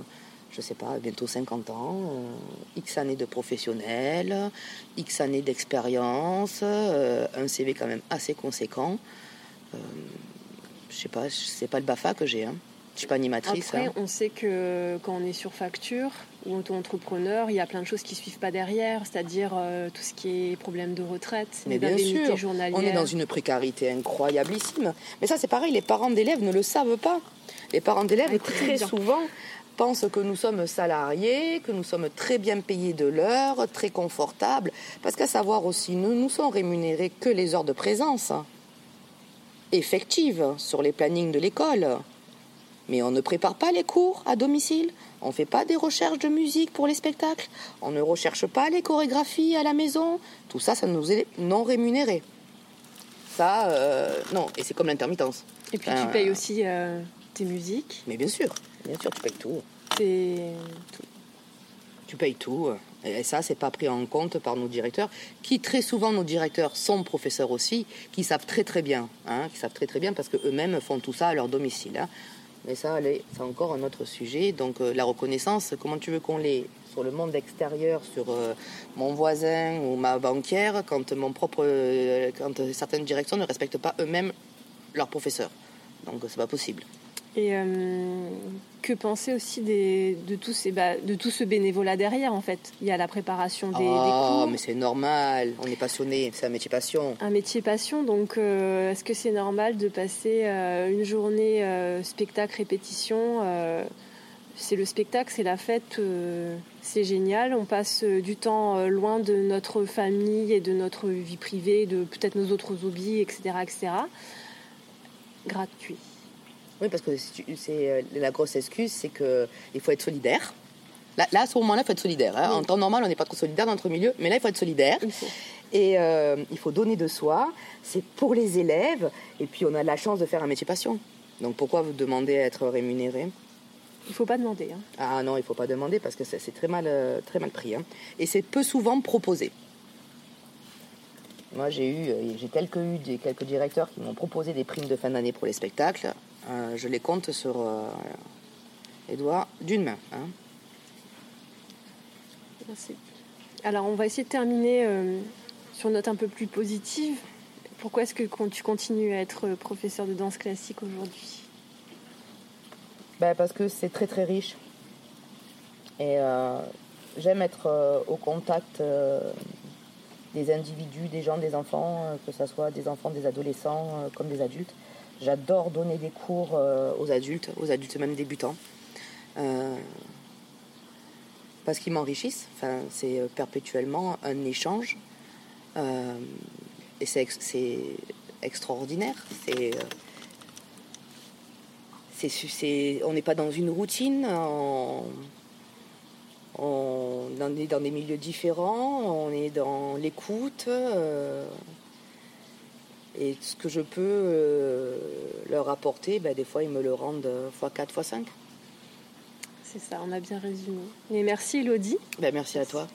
je sais pas, bientôt 50 ans, euh, X années de professionnel, X années d'expérience, un CV quand même assez conséquent. Je sais pas, c'est pas le BAFA que j'ai. Hein. Je suis pas animatrice. Après, hein. on sait que quand on est sur facture ou auto-entrepreneur, il y a plein de choses qui suivent pas derrière, c'est-à-dire euh, tout ce qui est problème de retraite, Mais bien sûr, on est dans une précarité incroyablissime. Mais ça, c'est pareil, les parents d'élèves ne le savent pas. Les parents d'élèves, Ah, très bien. souvent, pensent que nous sommes salariés, que nous sommes très bien payés de l'heure, très confortables. Parce qu'à savoir aussi, nous nous sommes rémunérés que les heures de présence effectives sur les plannings de l'école. Mais on ne prépare pas les cours à domicile. On ne fait pas des recherches de musique pour les spectacles. On ne recherche pas les chorégraphies à la maison. Tout ça, ça nous est non rémunéré. Ça, euh, non. Et c'est comme l'intermittence. Et puis Enfin, tu payes aussi euh, tes musiques, Mais bien sûr, bien sûr, tu payes tout. Tu payes tout. Et ça, c'est pas pris en compte par nos directeurs, qui très souvent, nos directeurs sont professeurs aussi, qui savent très très bien, hein, qui savent très très bien parce qu'eux-mêmes font tout ça à leur domicile. hein. Mais ça, c'est encore un autre sujet. Donc euh, la reconnaissance, comment tu veux qu'on l'ait sur le monde extérieur, sur euh, mon voisin ou ma banquière, quand mon propre, euh, quand certaines directions ne respectent pas eux-mêmes leurs professeurs? Donc c'est pas possible. Et euh, que penser aussi des, de, tous ces, bah, de tout ce bénévolat derrière, en fait Il y a la préparation des, des cours, mais c'est normal. On est passionné. C'est un métier passion. un métier passion, donc euh, est-ce que c'est normal de passer euh, une journée spectacle-répétition euh, C'est le spectacle, c'est la fête, c'est génial. On passe du temps loin de notre famille et de notre vie privée, de peut-être nos autres hobbies, etc. etc. Gratuit. Oui, parce que c'est euh, la grosse excuse, c'est que il faut être solidaire. Là, là, à ce moment-là, il faut être solidaire. hein. Oui. En temps normal, on n'est pas trop solidaire dans notre milieu, mais là, il faut être solidaire. Il faut. Et euh, il faut donner de soi. C'est pour les élèves. Et puis, on a la chance de faire un métier passion. Donc, pourquoi vous demandez à être rémunéré? Il ne faut pas demander. Hein. Ah non, il ne faut pas demander parce que c'est très mal, euh, très mal pris. Hein. Et c'est peu souvent proposé. Moi, j'ai eu, euh, j'ai quelques, eu des, quelques directeurs qui m'ont proposé des primes de fin d'année pour les spectacles. Euh, je les compte sur les doigts d'une main. Hein. Merci. Alors, on va essayer de terminer sur une note un peu plus positive. Pourquoi est-ce que tu continues à être professeur de danse classique aujourd'hui? Ben, Parce que c'est très très riche. Et euh, j'aime être euh, au contact euh, des individus, des gens, des enfants, que ce soit des enfants, des adolescents comme des adultes. J'adore donner des cours aux adultes, aux adultes même débutants. parce qu'ils m'enrichissent. Enfin, c'est perpétuellement un échange. et c'est extraordinaire. C'est on n'est pas dans une routine, est dans des milieux différents, on est dans l'écoute. Euh, et ce que je peux euh, leur apporter, ben, des fois ils me le rendent x4, x5. C'est ça, on a bien résumé. Et merci Elodie. Ben, merci à toi.